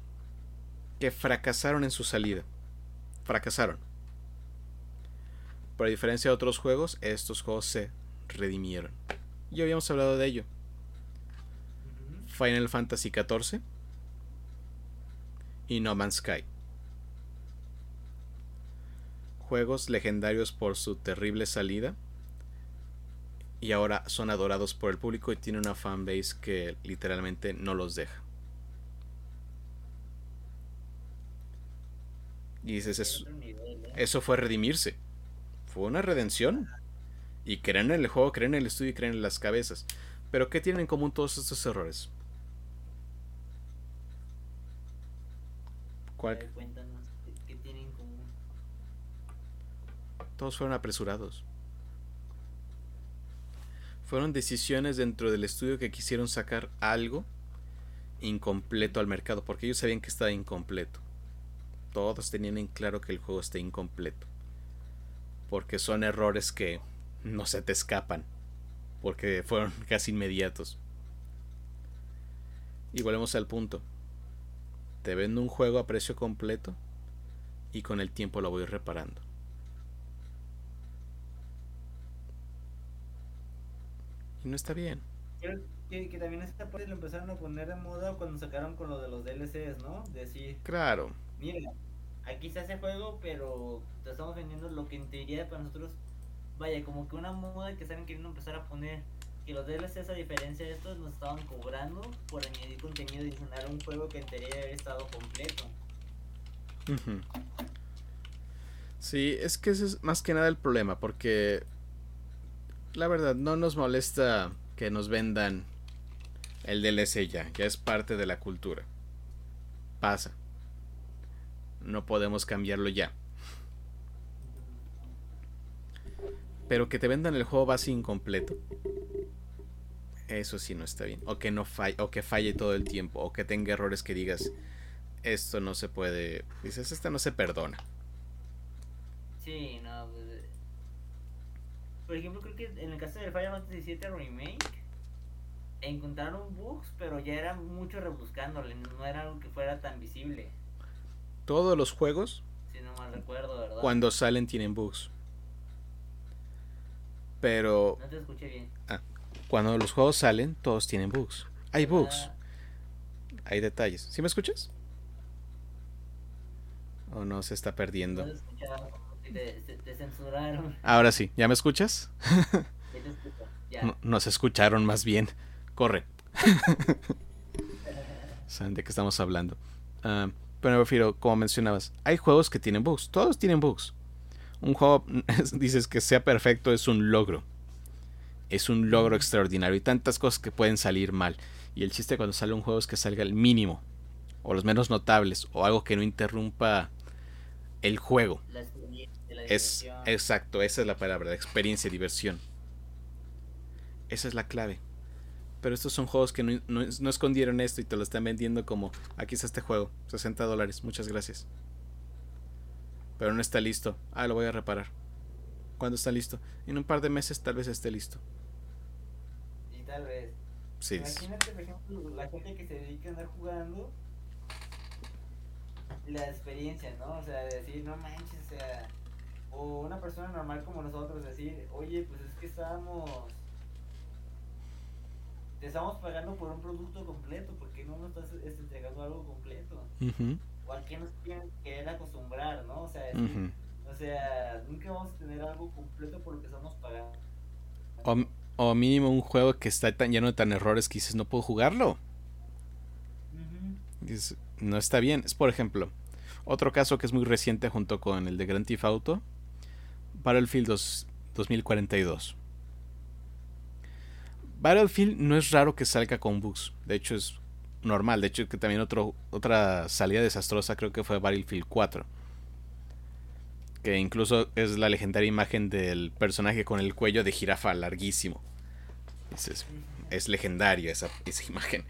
que fracasaron en su salida. Fracasaron. Pero a diferencia de otros juegos, estos juegos se redimieron. Ya habíamos hablado de ello. Final Fantasy XIV y No Man's Sky. Juegos legendarios por su terrible salida y ahora son adorados por el público y tienen una fanbase que literalmente no los deja. Y dices, eso, eso fue redimirse. Fue una redención. Y creen en el juego, creen en el estudio y creen en las cabezas. Pero ¿qué tienen en común todos estos errores? ¿Cuál? ¿qué tienen en común? Todos fueron apresurados. Fueron decisiones dentro del estudio que quisieron sacar algo incompleto al mercado, porque ellos sabían que estaba incompleto. Todos tenían en claro que el juego está incompleto. Porque son errores que no se te escapan. Porque fueron casi inmediatos. Y volvemos al punto. Te vendo un juego a precio completo y con el tiempo lo voy reparando. no está bien. Creo que, también esta parte lo empezaron a poner de moda cuando sacaron con lo de los DLCs, ¿no? Decir, claro. Mira, aquí se hace juego, pero te estamos vendiendo lo que en teoría para nosotros, vaya, como que una moda que saben queriendo empezar a poner. Que los DLCs, a diferencia de estos, nos estaban cobrando por añadir contenido adicional un juego que en teoría haber estado completo. Sí, es que ese es más que nada el problema, porque la verdad, no nos molesta que nos vendan el DLC ya, ya es parte de la cultura. Pasa. No podemos cambiarlo ya. Pero que te vendan el juego base incompleto. Eso sí no está bien. O que no falle, o que falle todo el tiempo. O que tenga errores que digas. Esto no se puede. Dices, esto no se perdona. Sí, no, pues, por ejemplo, creo que en el caso de Final Fantasy VII Remake, encontraron bugs, pero ya era mucho rebuscándole, no era algo que fuera tan visible. Todos los juegos, si no mal recuerdo, ¿verdad? cuando salen tienen bugs. Pero... No te escuché bien. Ah, cuando los juegos salen, todos tienen bugs. Hay bugs. Hay detalles. ¿Sí me escuchas? ¿O no se está perdiendo? No te, censuraron. Ahora sí, ¿ya me escuchas? nos escucharon más bien. Corre. ¿Saben de qué estamos hablando? Uh, pero prefiero, como mencionabas, hay juegos que tienen bugs. Todos tienen bugs. Un juego, dices que sea perfecto, es un logro. Es un logro extraordinario. Y tantas cosas que pueden salir mal. Y el chiste cuando sale un juego es que salga el mínimo. O los menos notables. O algo que no interrumpa el juego. Es exacto, esa es la palabra, la experiencia, diversión. Esa es la clave. Pero estos son juegos que no, escondieron esto y te lo están vendiendo como aquí está este juego, 60 dólares, muchas gracias. Pero no está listo. Ah, lo voy a reparar. ¿Cuándo está listo? En un par de meses tal vez esté listo. Tal vez. Sí. Imagínate, por ejemplo, la gente que se dedica a andar jugando la experiencia, ¿no? O sea, decir, no manches, o sea, o una persona normal como nosotros decir, oye, pues es que estábamos te estamos pagando por un producto completo, porque no nos estás este, entregando algo completo? O al que nos quieren querer acostumbrar, ¿no? O sea, o sea, nunca vamos a tener algo completo por lo que estamos pagando. O mínimo un juego que está tan lleno de tan errores que dices, no puedo jugarlo. no está bien. Es por ejemplo, otro caso que es muy reciente junto con el de Grand Theft Auto, Battlefield 2042. Battlefield no es raro que salga con bugs, de hecho es normal, de hecho que también otro, otra salida desastrosa creo que fue Battlefield 4 que incluso es la legendaria imagen del personaje con el cuello de jirafa larguísimo. Es, es, legendaria esa, esa imagen.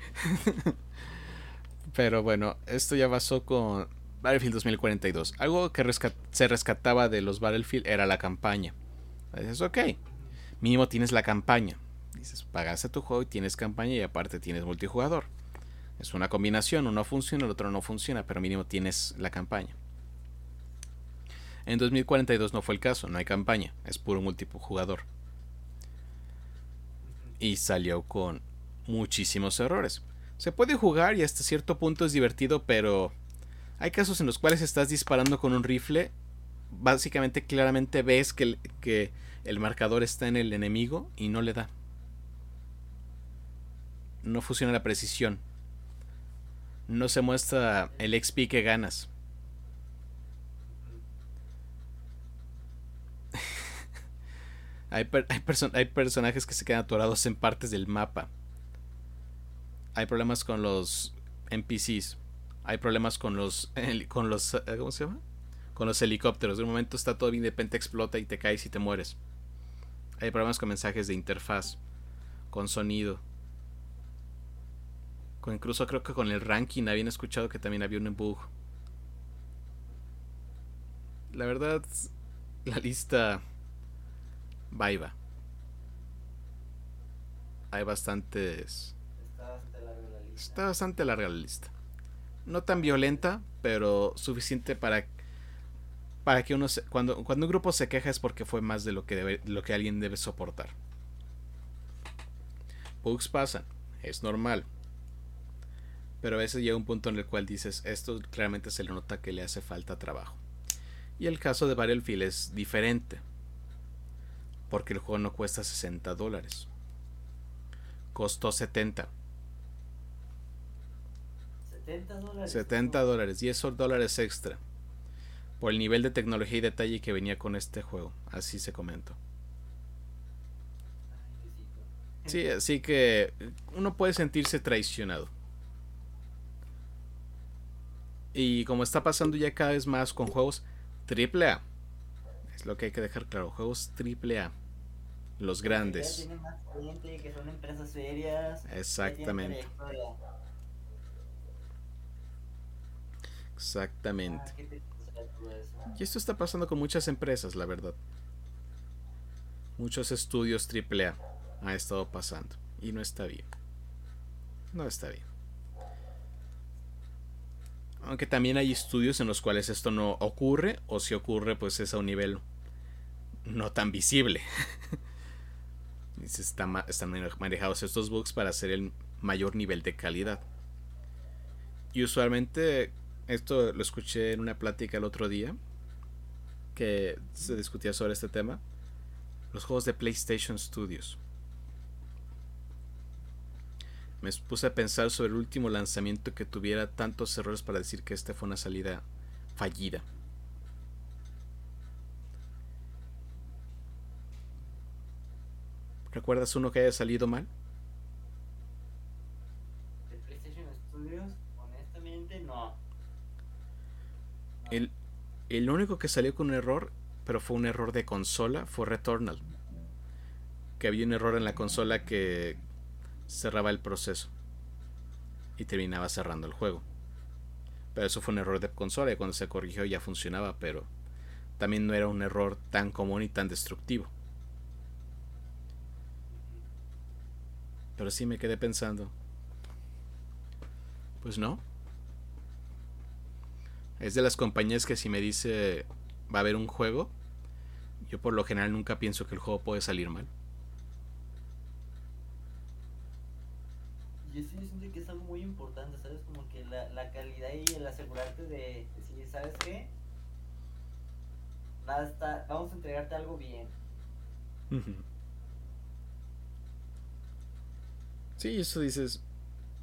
Pero bueno, esto ya pasó con Battlefield 2042. Algo que se rescataba de los Battlefield era la campaña. Dices, ok, mínimo tienes la campaña. Dices, pagaste tu juego y tienes campaña y aparte tienes multijugador. Es una combinación, uno funciona, el otro no funciona, pero mínimo tienes la campaña. En 2042 no fue el caso, no hay campaña, es puro multijugador. Y salió con muchísimos errores. Se puede jugar y hasta cierto punto es divertido, pero hay casos en los cuales estás disparando con un rifle, básicamente claramente ves que el, marcador está en el enemigo y no le da. No funciona la precisión. No se muestra el XP que ganas. Hay, hay, personajes que se quedan atorados en partes del mapa. Hay problemas con los NPCs. Hay problemas con los. con los. Eh, ¿Cómo se llama? Con los helicópteros. De un momento está todo bien, de repente explota y te caes y te mueres. Hay problemas con mensajes de interfaz. Con sonido. Con, incluso creo que con el ranking habían escuchado que también había un bug. La verdad, la lista va y va. Hay bastantes. Está bastante larga la lista. Está bastante larga la lista. No tan violenta, pero suficiente para para que uno cuando cuando un grupo se queja es porque fue más de lo que debe, lo que alguien debe soportar. Bugs pasan, es normal. Pero a veces llega un punto en el cual dices, esto claramente se le nota que le hace falta trabajo. Y el caso de Battlefield es diferente porque el juego no cuesta 60 dólares. Costó 70. 70 dólares. 70 dólares, 10 dólares extra. Por el nivel de tecnología y detalle que venía con este juego. Así se comentó. Sí, así que uno puede sentirse traicionado. Y como está pasando ya cada vez más con juegos AAA. Es lo que hay que dejar claro. Juegos AAA los grandes. Exactamente. Exactamente. Y esto está pasando con muchas empresas, la verdad. Muchos estudios AAA ha estado pasando. Y no está bien. No está bien. Aunque también hay estudios en los cuales esto no ocurre, o si ocurre, pues es a un nivel no tan visible. están manejados estos bugs para hacer el mayor nivel de calidad. Y usualmente, esto lo escuché en una plática el otro día, que se discutía sobre este tema, los juegos de PlayStation Studios. Me puse a pensar sobre el último lanzamiento que tuviera tantos errores para decir que esta fue una salida fallida. ¿Recuerdas uno que haya salido mal? ¿De PlayStation Studios? Honestamente, no. El, el único que salió con un error, pero fue un error de consola, fue Returnal. Que había un error en la consola que cerraba el proceso y terminaba cerrando el juego. Pero eso fue un error de consola y cuando se corrigió ya funcionaba, pero también no era un error tan común y tan destructivo. Pero sí me quedé pensando. Pues no. Es de las compañías que si me dice va a haber un juego, yo por lo general nunca pienso que el juego puede salir mal. Yo siento que es algo muy importante, ¿sabes? Como que la, la calidad y el asegurarte de decir, ¿sabes qué? Nada está, vamos a entregarte algo bien. Sí, eso dices,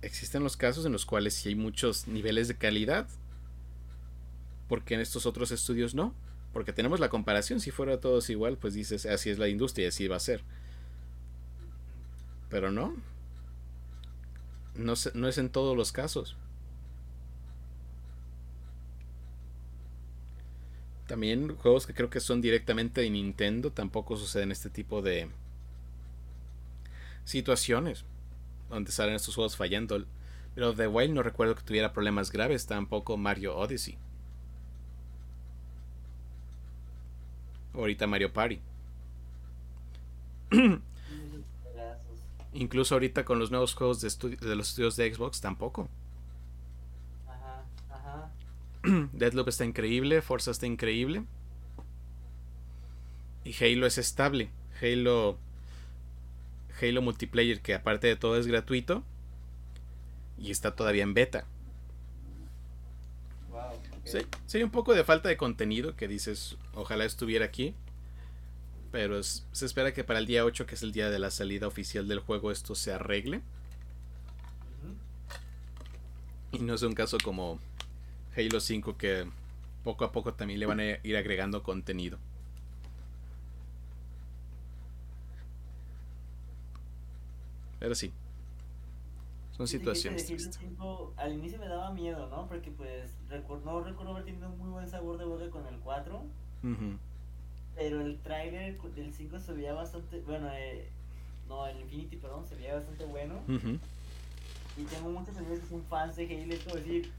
existen los casos en los cuales sí hay muchos niveles de calidad, porque en estos otros estudios no, porque tenemos la comparación, si fuera todos igual, pues dices, así es la industria, así va a ser. Pero no, no, no es en todos los casos. También juegos que creo que son directamente de Nintendo tampoco suceden este tipo de situaciones donde salen estos juegos fallando. Pero The Wild no recuerdo que tuviera problemas graves, tampoco Mario Odyssey. Ahorita Mario Party. Incluso ahorita con los nuevos juegos de, de los estudios de Xbox tampoco. Ajá, ajá. Deadloop está increíble, Forza está increíble. Y Halo es estable. Halo Halo Multiplayer, que aparte de todo es gratuito. Y está todavía en beta. sí, sí, hay un poco de falta de contenido que dices, ojalá estuviera aquí. Pero se espera que para el día 8, que es el día de la salida oficial del juego, esto se arregle. Y no es un caso como Halo 5 que poco a poco también le van a ir agregando contenido. Pero sí. Son situaciones. al inicio me daba miedo, ¿no? Porque pues no recuerdo haber tenido un muy buen sabor de boca con el 4. Pero el trailer del 5 se veía bastante. Bueno, eh, no, el Infinity, perdón, se veía bastante bueno. Y tengo muchos amigos que son fans de Halo. Es como decir,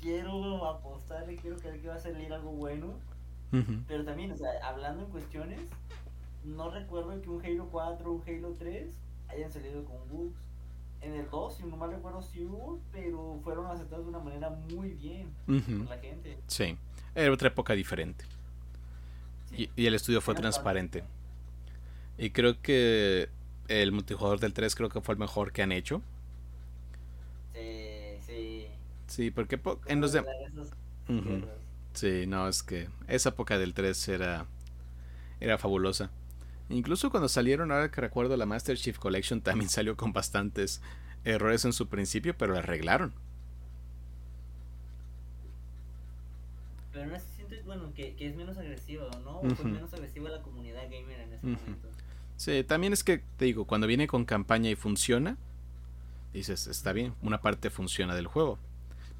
quiero apostarle, quiero creer que va a salir algo bueno. Pero también, o sea, hablando en cuestiones, no recuerdo que un Halo 4 o un Halo 3 hayan salido con bugs. En el 2, si no mal recuerdo, sí hubo, pero fueron aceptados de una manera muy bien por la gente. Sí, era otra época diferente. Y, el estudio fue transparente. Y creo que el multijugador del 3 creo que fue el mejor que han hecho. Sí, sí. Sí, porque en los de... Sí, no, es que esa época del 3 era, era fabulosa. Incluso cuando salieron, ahora que recuerdo, la Master Chief Collection también salió con bastantes errores en su principio, pero la arreglaron. Pero no se siente, bueno, que, es menos agresivo, ¿no? O fue menos agresiva la comunidad gamer en ese momento. Sí, también es que, te digo, cuando viene con campaña y funciona, dices, está bien, una parte funciona del juego.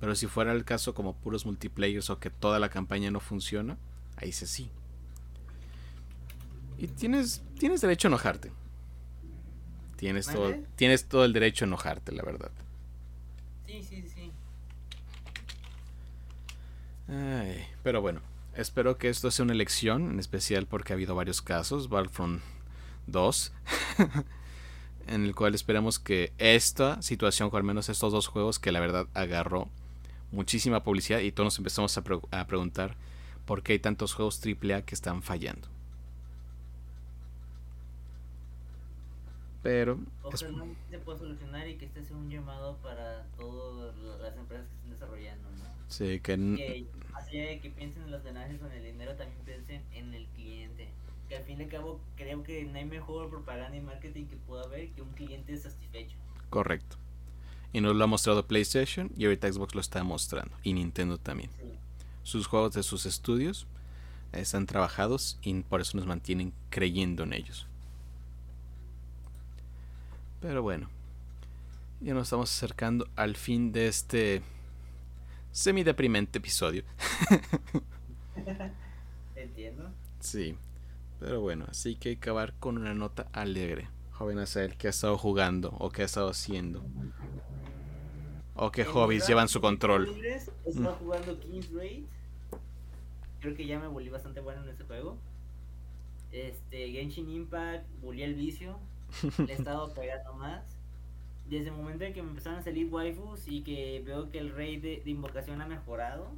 Pero si fuera el caso como puros multiplayers o que toda la campaña no funciona, ahí sí sí, y tienes, tienes derecho a enojarte. Tienes todo, tienes todo el derecho a enojarte, la verdad. Sí, sí, sí. pero bueno, espero que esto sea una elección, en especial porque ha habido varios casos, Battlefront 2, en el cual esperamos que esta situación, o al menos estos dos juegos, que la verdad agarró muchísima publicidad y todos nos empezamos a, a preguntar por qué hay tantos juegos AAA que están fallando. Pero. Ojalá se pueda solucionar y que este sea un llamado para todas las empresas que estén desarrollando, ¿no? Sí, que. que así que piensen en los ganancias o en el dinero, también piensen en el cliente. Que al fin y al cabo, creo que no hay mejor propaganda y marketing que pueda haber que un cliente satisfecho. Correcto. Y nos lo ha mostrado PlayStation y ahorita Xbox lo está mostrando. Y Nintendo también. Sus juegos de sus estudios están trabajados y por eso nos mantienen creyendo en ellos. Pero bueno, ya nos estamos acercando al fin de este semi-deprimente episodio. Entiendo. Sí, pero bueno, así que hay que acabar con una nota alegre. Joven Azael, ¿qué ha estado jugando o qué ha estado haciendo? ¿O qué hobbies llevan su control? Estaba mm. jugando King's Raid. Creo que ya me volví bastante bueno en ese juego. Este, Genshin Impact, volví el vicio le he estado pegando más. Desde el momento en que me empezaron a salir waifus y que veo que el rey de, invocación ha mejorado,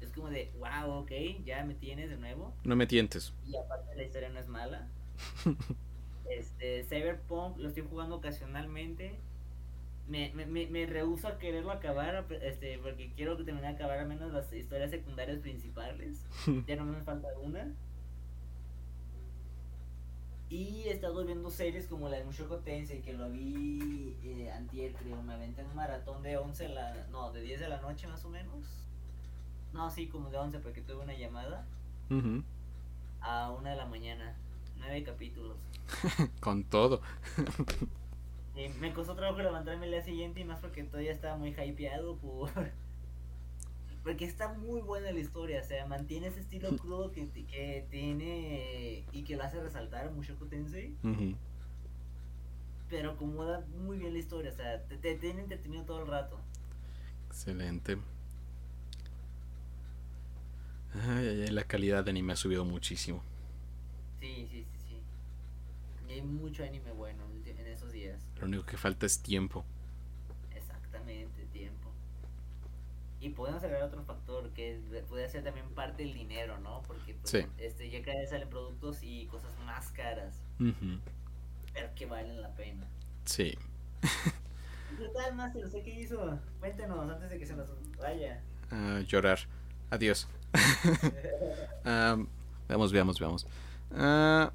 es como de, wow, ok, ya me tienes de nuevo. No me tientes. Y aparte la historia no es mala. este, Cyberpunk lo estoy jugando ocasionalmente. me, me, me, rehuso a quererlo acabar, este, porque quiero que termine de acabar al menos las historias secundarias principales. ya no me falta una. Y he estado viendo series como la de Mushoku Tensei, que lo vi eh, antier, creo. Me aventé un maratón de 11 la... No, de 10 de la noche más o menos. No, sí, como de 11 porque tuve una llamada. A una de la mañana. Nueve capítulos. Con todo. me costó trabajo levantarme el día siguiente y más porque todavía estaba muy hypeado por... Porque está muy buena la historia, o sea, mantiene ese estilo crudo que, que tiene y que lo hace resaltar mucho Tensei. Pero acomoda muy bien la historia, o sea, te, te tiene entretenido todo el rato. Excelente. Ay, ay, ay, la calidad de anime ha subido muchísimo. Sí, sí, sí, sí. Y hay mucho anime bueno en esos días. Lo único que falta es tiempo. Exactamente, tiempo. Y podemos agregar otro factor que puede ser también parte del dinero, ¿no? Porque pues, este, ya cada vez salen productos y cosas más caras. Pero que valen la pena. Sí. ¿Qué tal, Master? ¿Sé qué hizo? Cuéntenos antes de que se nos vaya. Uh, llorar. Adiós. veamos, veamos, veamos. Ah,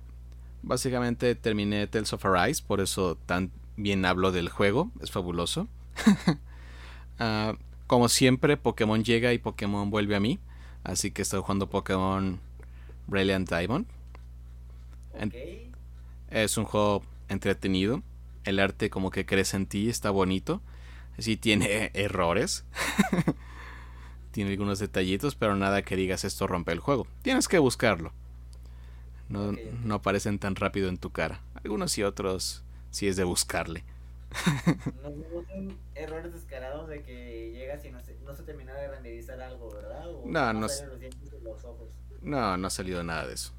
básicamente terminé Tales of Arise, por eso tan bien hablo del juego, es fabuloso. Ah, como siempre, Pokémon llega y Pokémon vuelve a mí, así que estoy jugando Pokémon Brilliant Diamond. Es un juego entretenido, el arte como que crece en ti, está bonito. Sí tiene errores. tiene algunos detallitos, pero nada que digas esto rompe el juego. Tienes que buscarlo. No, no aparecen tan rápido en tu cara. Algunos y otros sí es de buscarle. No son errores descarados de que llegas y no se, no se termina de renderizar algo, ¿verdad? no, no, no, no ha salido nada de eso.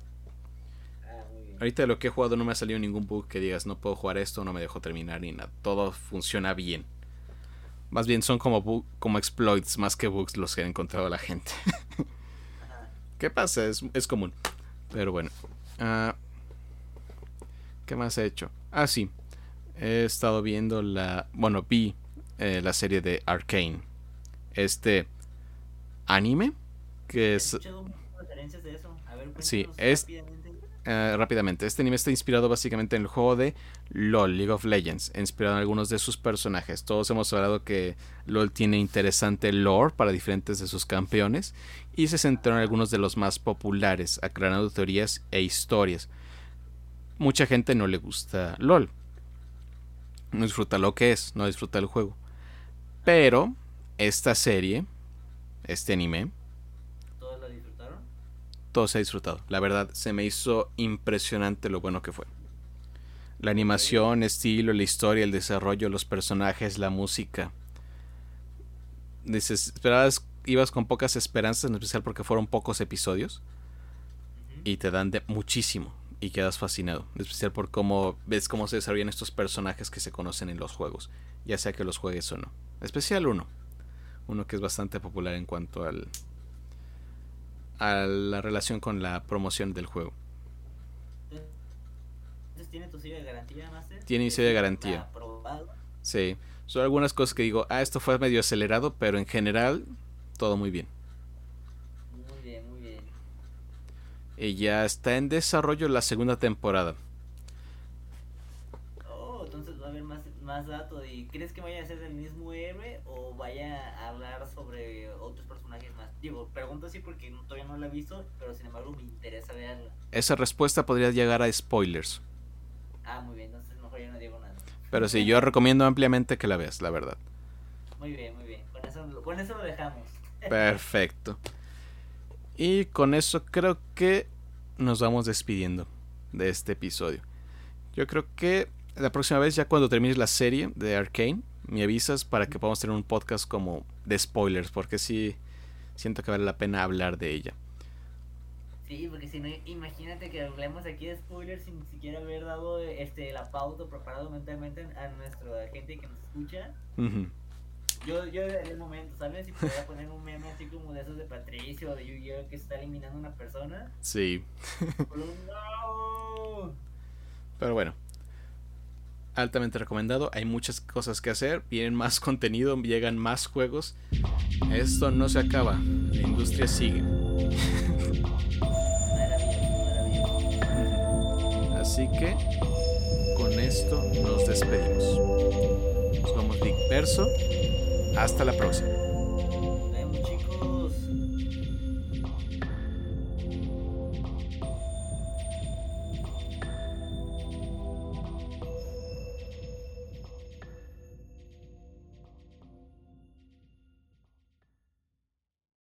Ah, Ahorita de lo que he jugado no me ha salido ningún bug que digas no puedo jugar esto, no me dejo terminar ni nada. Todo funciona bien. Más bien son como, como exploits más que bugs los que ha encontrado la gente. ¿Qué pasa? Es, común. Pero bueno. Ah, ¿Qué más he hecho? Ah, sí. He estado viendo la... Bueno, vi eh, la serie de Arcane. Este anime que es... sí, es... Eh, rápidamente. Este anime está inspirado básicamente en el juego de LOL, League of Legends, inspirado en algunos de sus personajes. Todos hemos hablado que LOL tiene interesante lore para diferentes de sus campeones y se centró en algunos de los más populares, aclarando teorías e historias. Mucha gente no le gusta LOL. No disfruta lo que es, no disfruta el juego. Pero esta serie, este anime, todo se ha disfrutado. La verdad, se me hizo impresionante lo bueno que fue. La animación, estilo, la historia, el desarrollo, los personajes, la música. Desesperabas, ibas con pocas esperanzas, en especial porque fueron pocos episodios. Y te dan de muchísimo. Y quedas fascinado. En especial por cómo ves cómo se desarrollan estos personajes que se conocen en los juegos. Ya sea que los juegues o no. especial uno. Uno que es bastante popular en cuanto al, a la relación con la promoción del juego. ¿Tiene tu sello de garantía, Master? Tiene mi sello de garantía. Sí, son algunas cosas que digo, ah, esto fue medio acelerado, pero en general, todo muy bien. Muy bien, muy bien. Y ya está en desarrollo la segunda temporada. Oh, entonces va a haber más, más datos. ¿Y crees que vaya a ser del mismo héroe o vaya a hablar sobre otros personajes más? Digo, pregunto así porque todavía no la he visto, pero sin embargo me interesa verla. Esa respuesta podría llegar a spoilers. Ah, muy bien, entonces mejor ya no digo nada. Pero sí, yo recomiendo ampliamente que la veas, la verdad. Muy bien, muy bien. Con eso, con eso lo dejamos. Perfecto. Y con eso creo que nos vamos despidiendo de este episodio. Yo creo que la próxima vez, ya cuando termines la serie de Arkane, me avisas para que podamos tener un podcast como de spoilers, porque sí siento que vale la pena hablar de ella. Sí, porque si no, imagínate que hablemos aquí de spoilers sin siquiera haber dado este la pauta preparado mentalmente a nuestra gente que nos escucha. Yo, yo en el momento, ¿sabes? Si podría poner un meme así como de esos de Patricio o de Yu-Gi-Oh! que está eliminando a una persona. Sí. Pero bueno. altamente recomendado. Hay muchas cosas que hacer, vienen más contenido, llegan más juegos. Esto no se acaba, la industria sigue. Así que con esto nos despedimos. Nos vamos disperso. Hasta la próxima.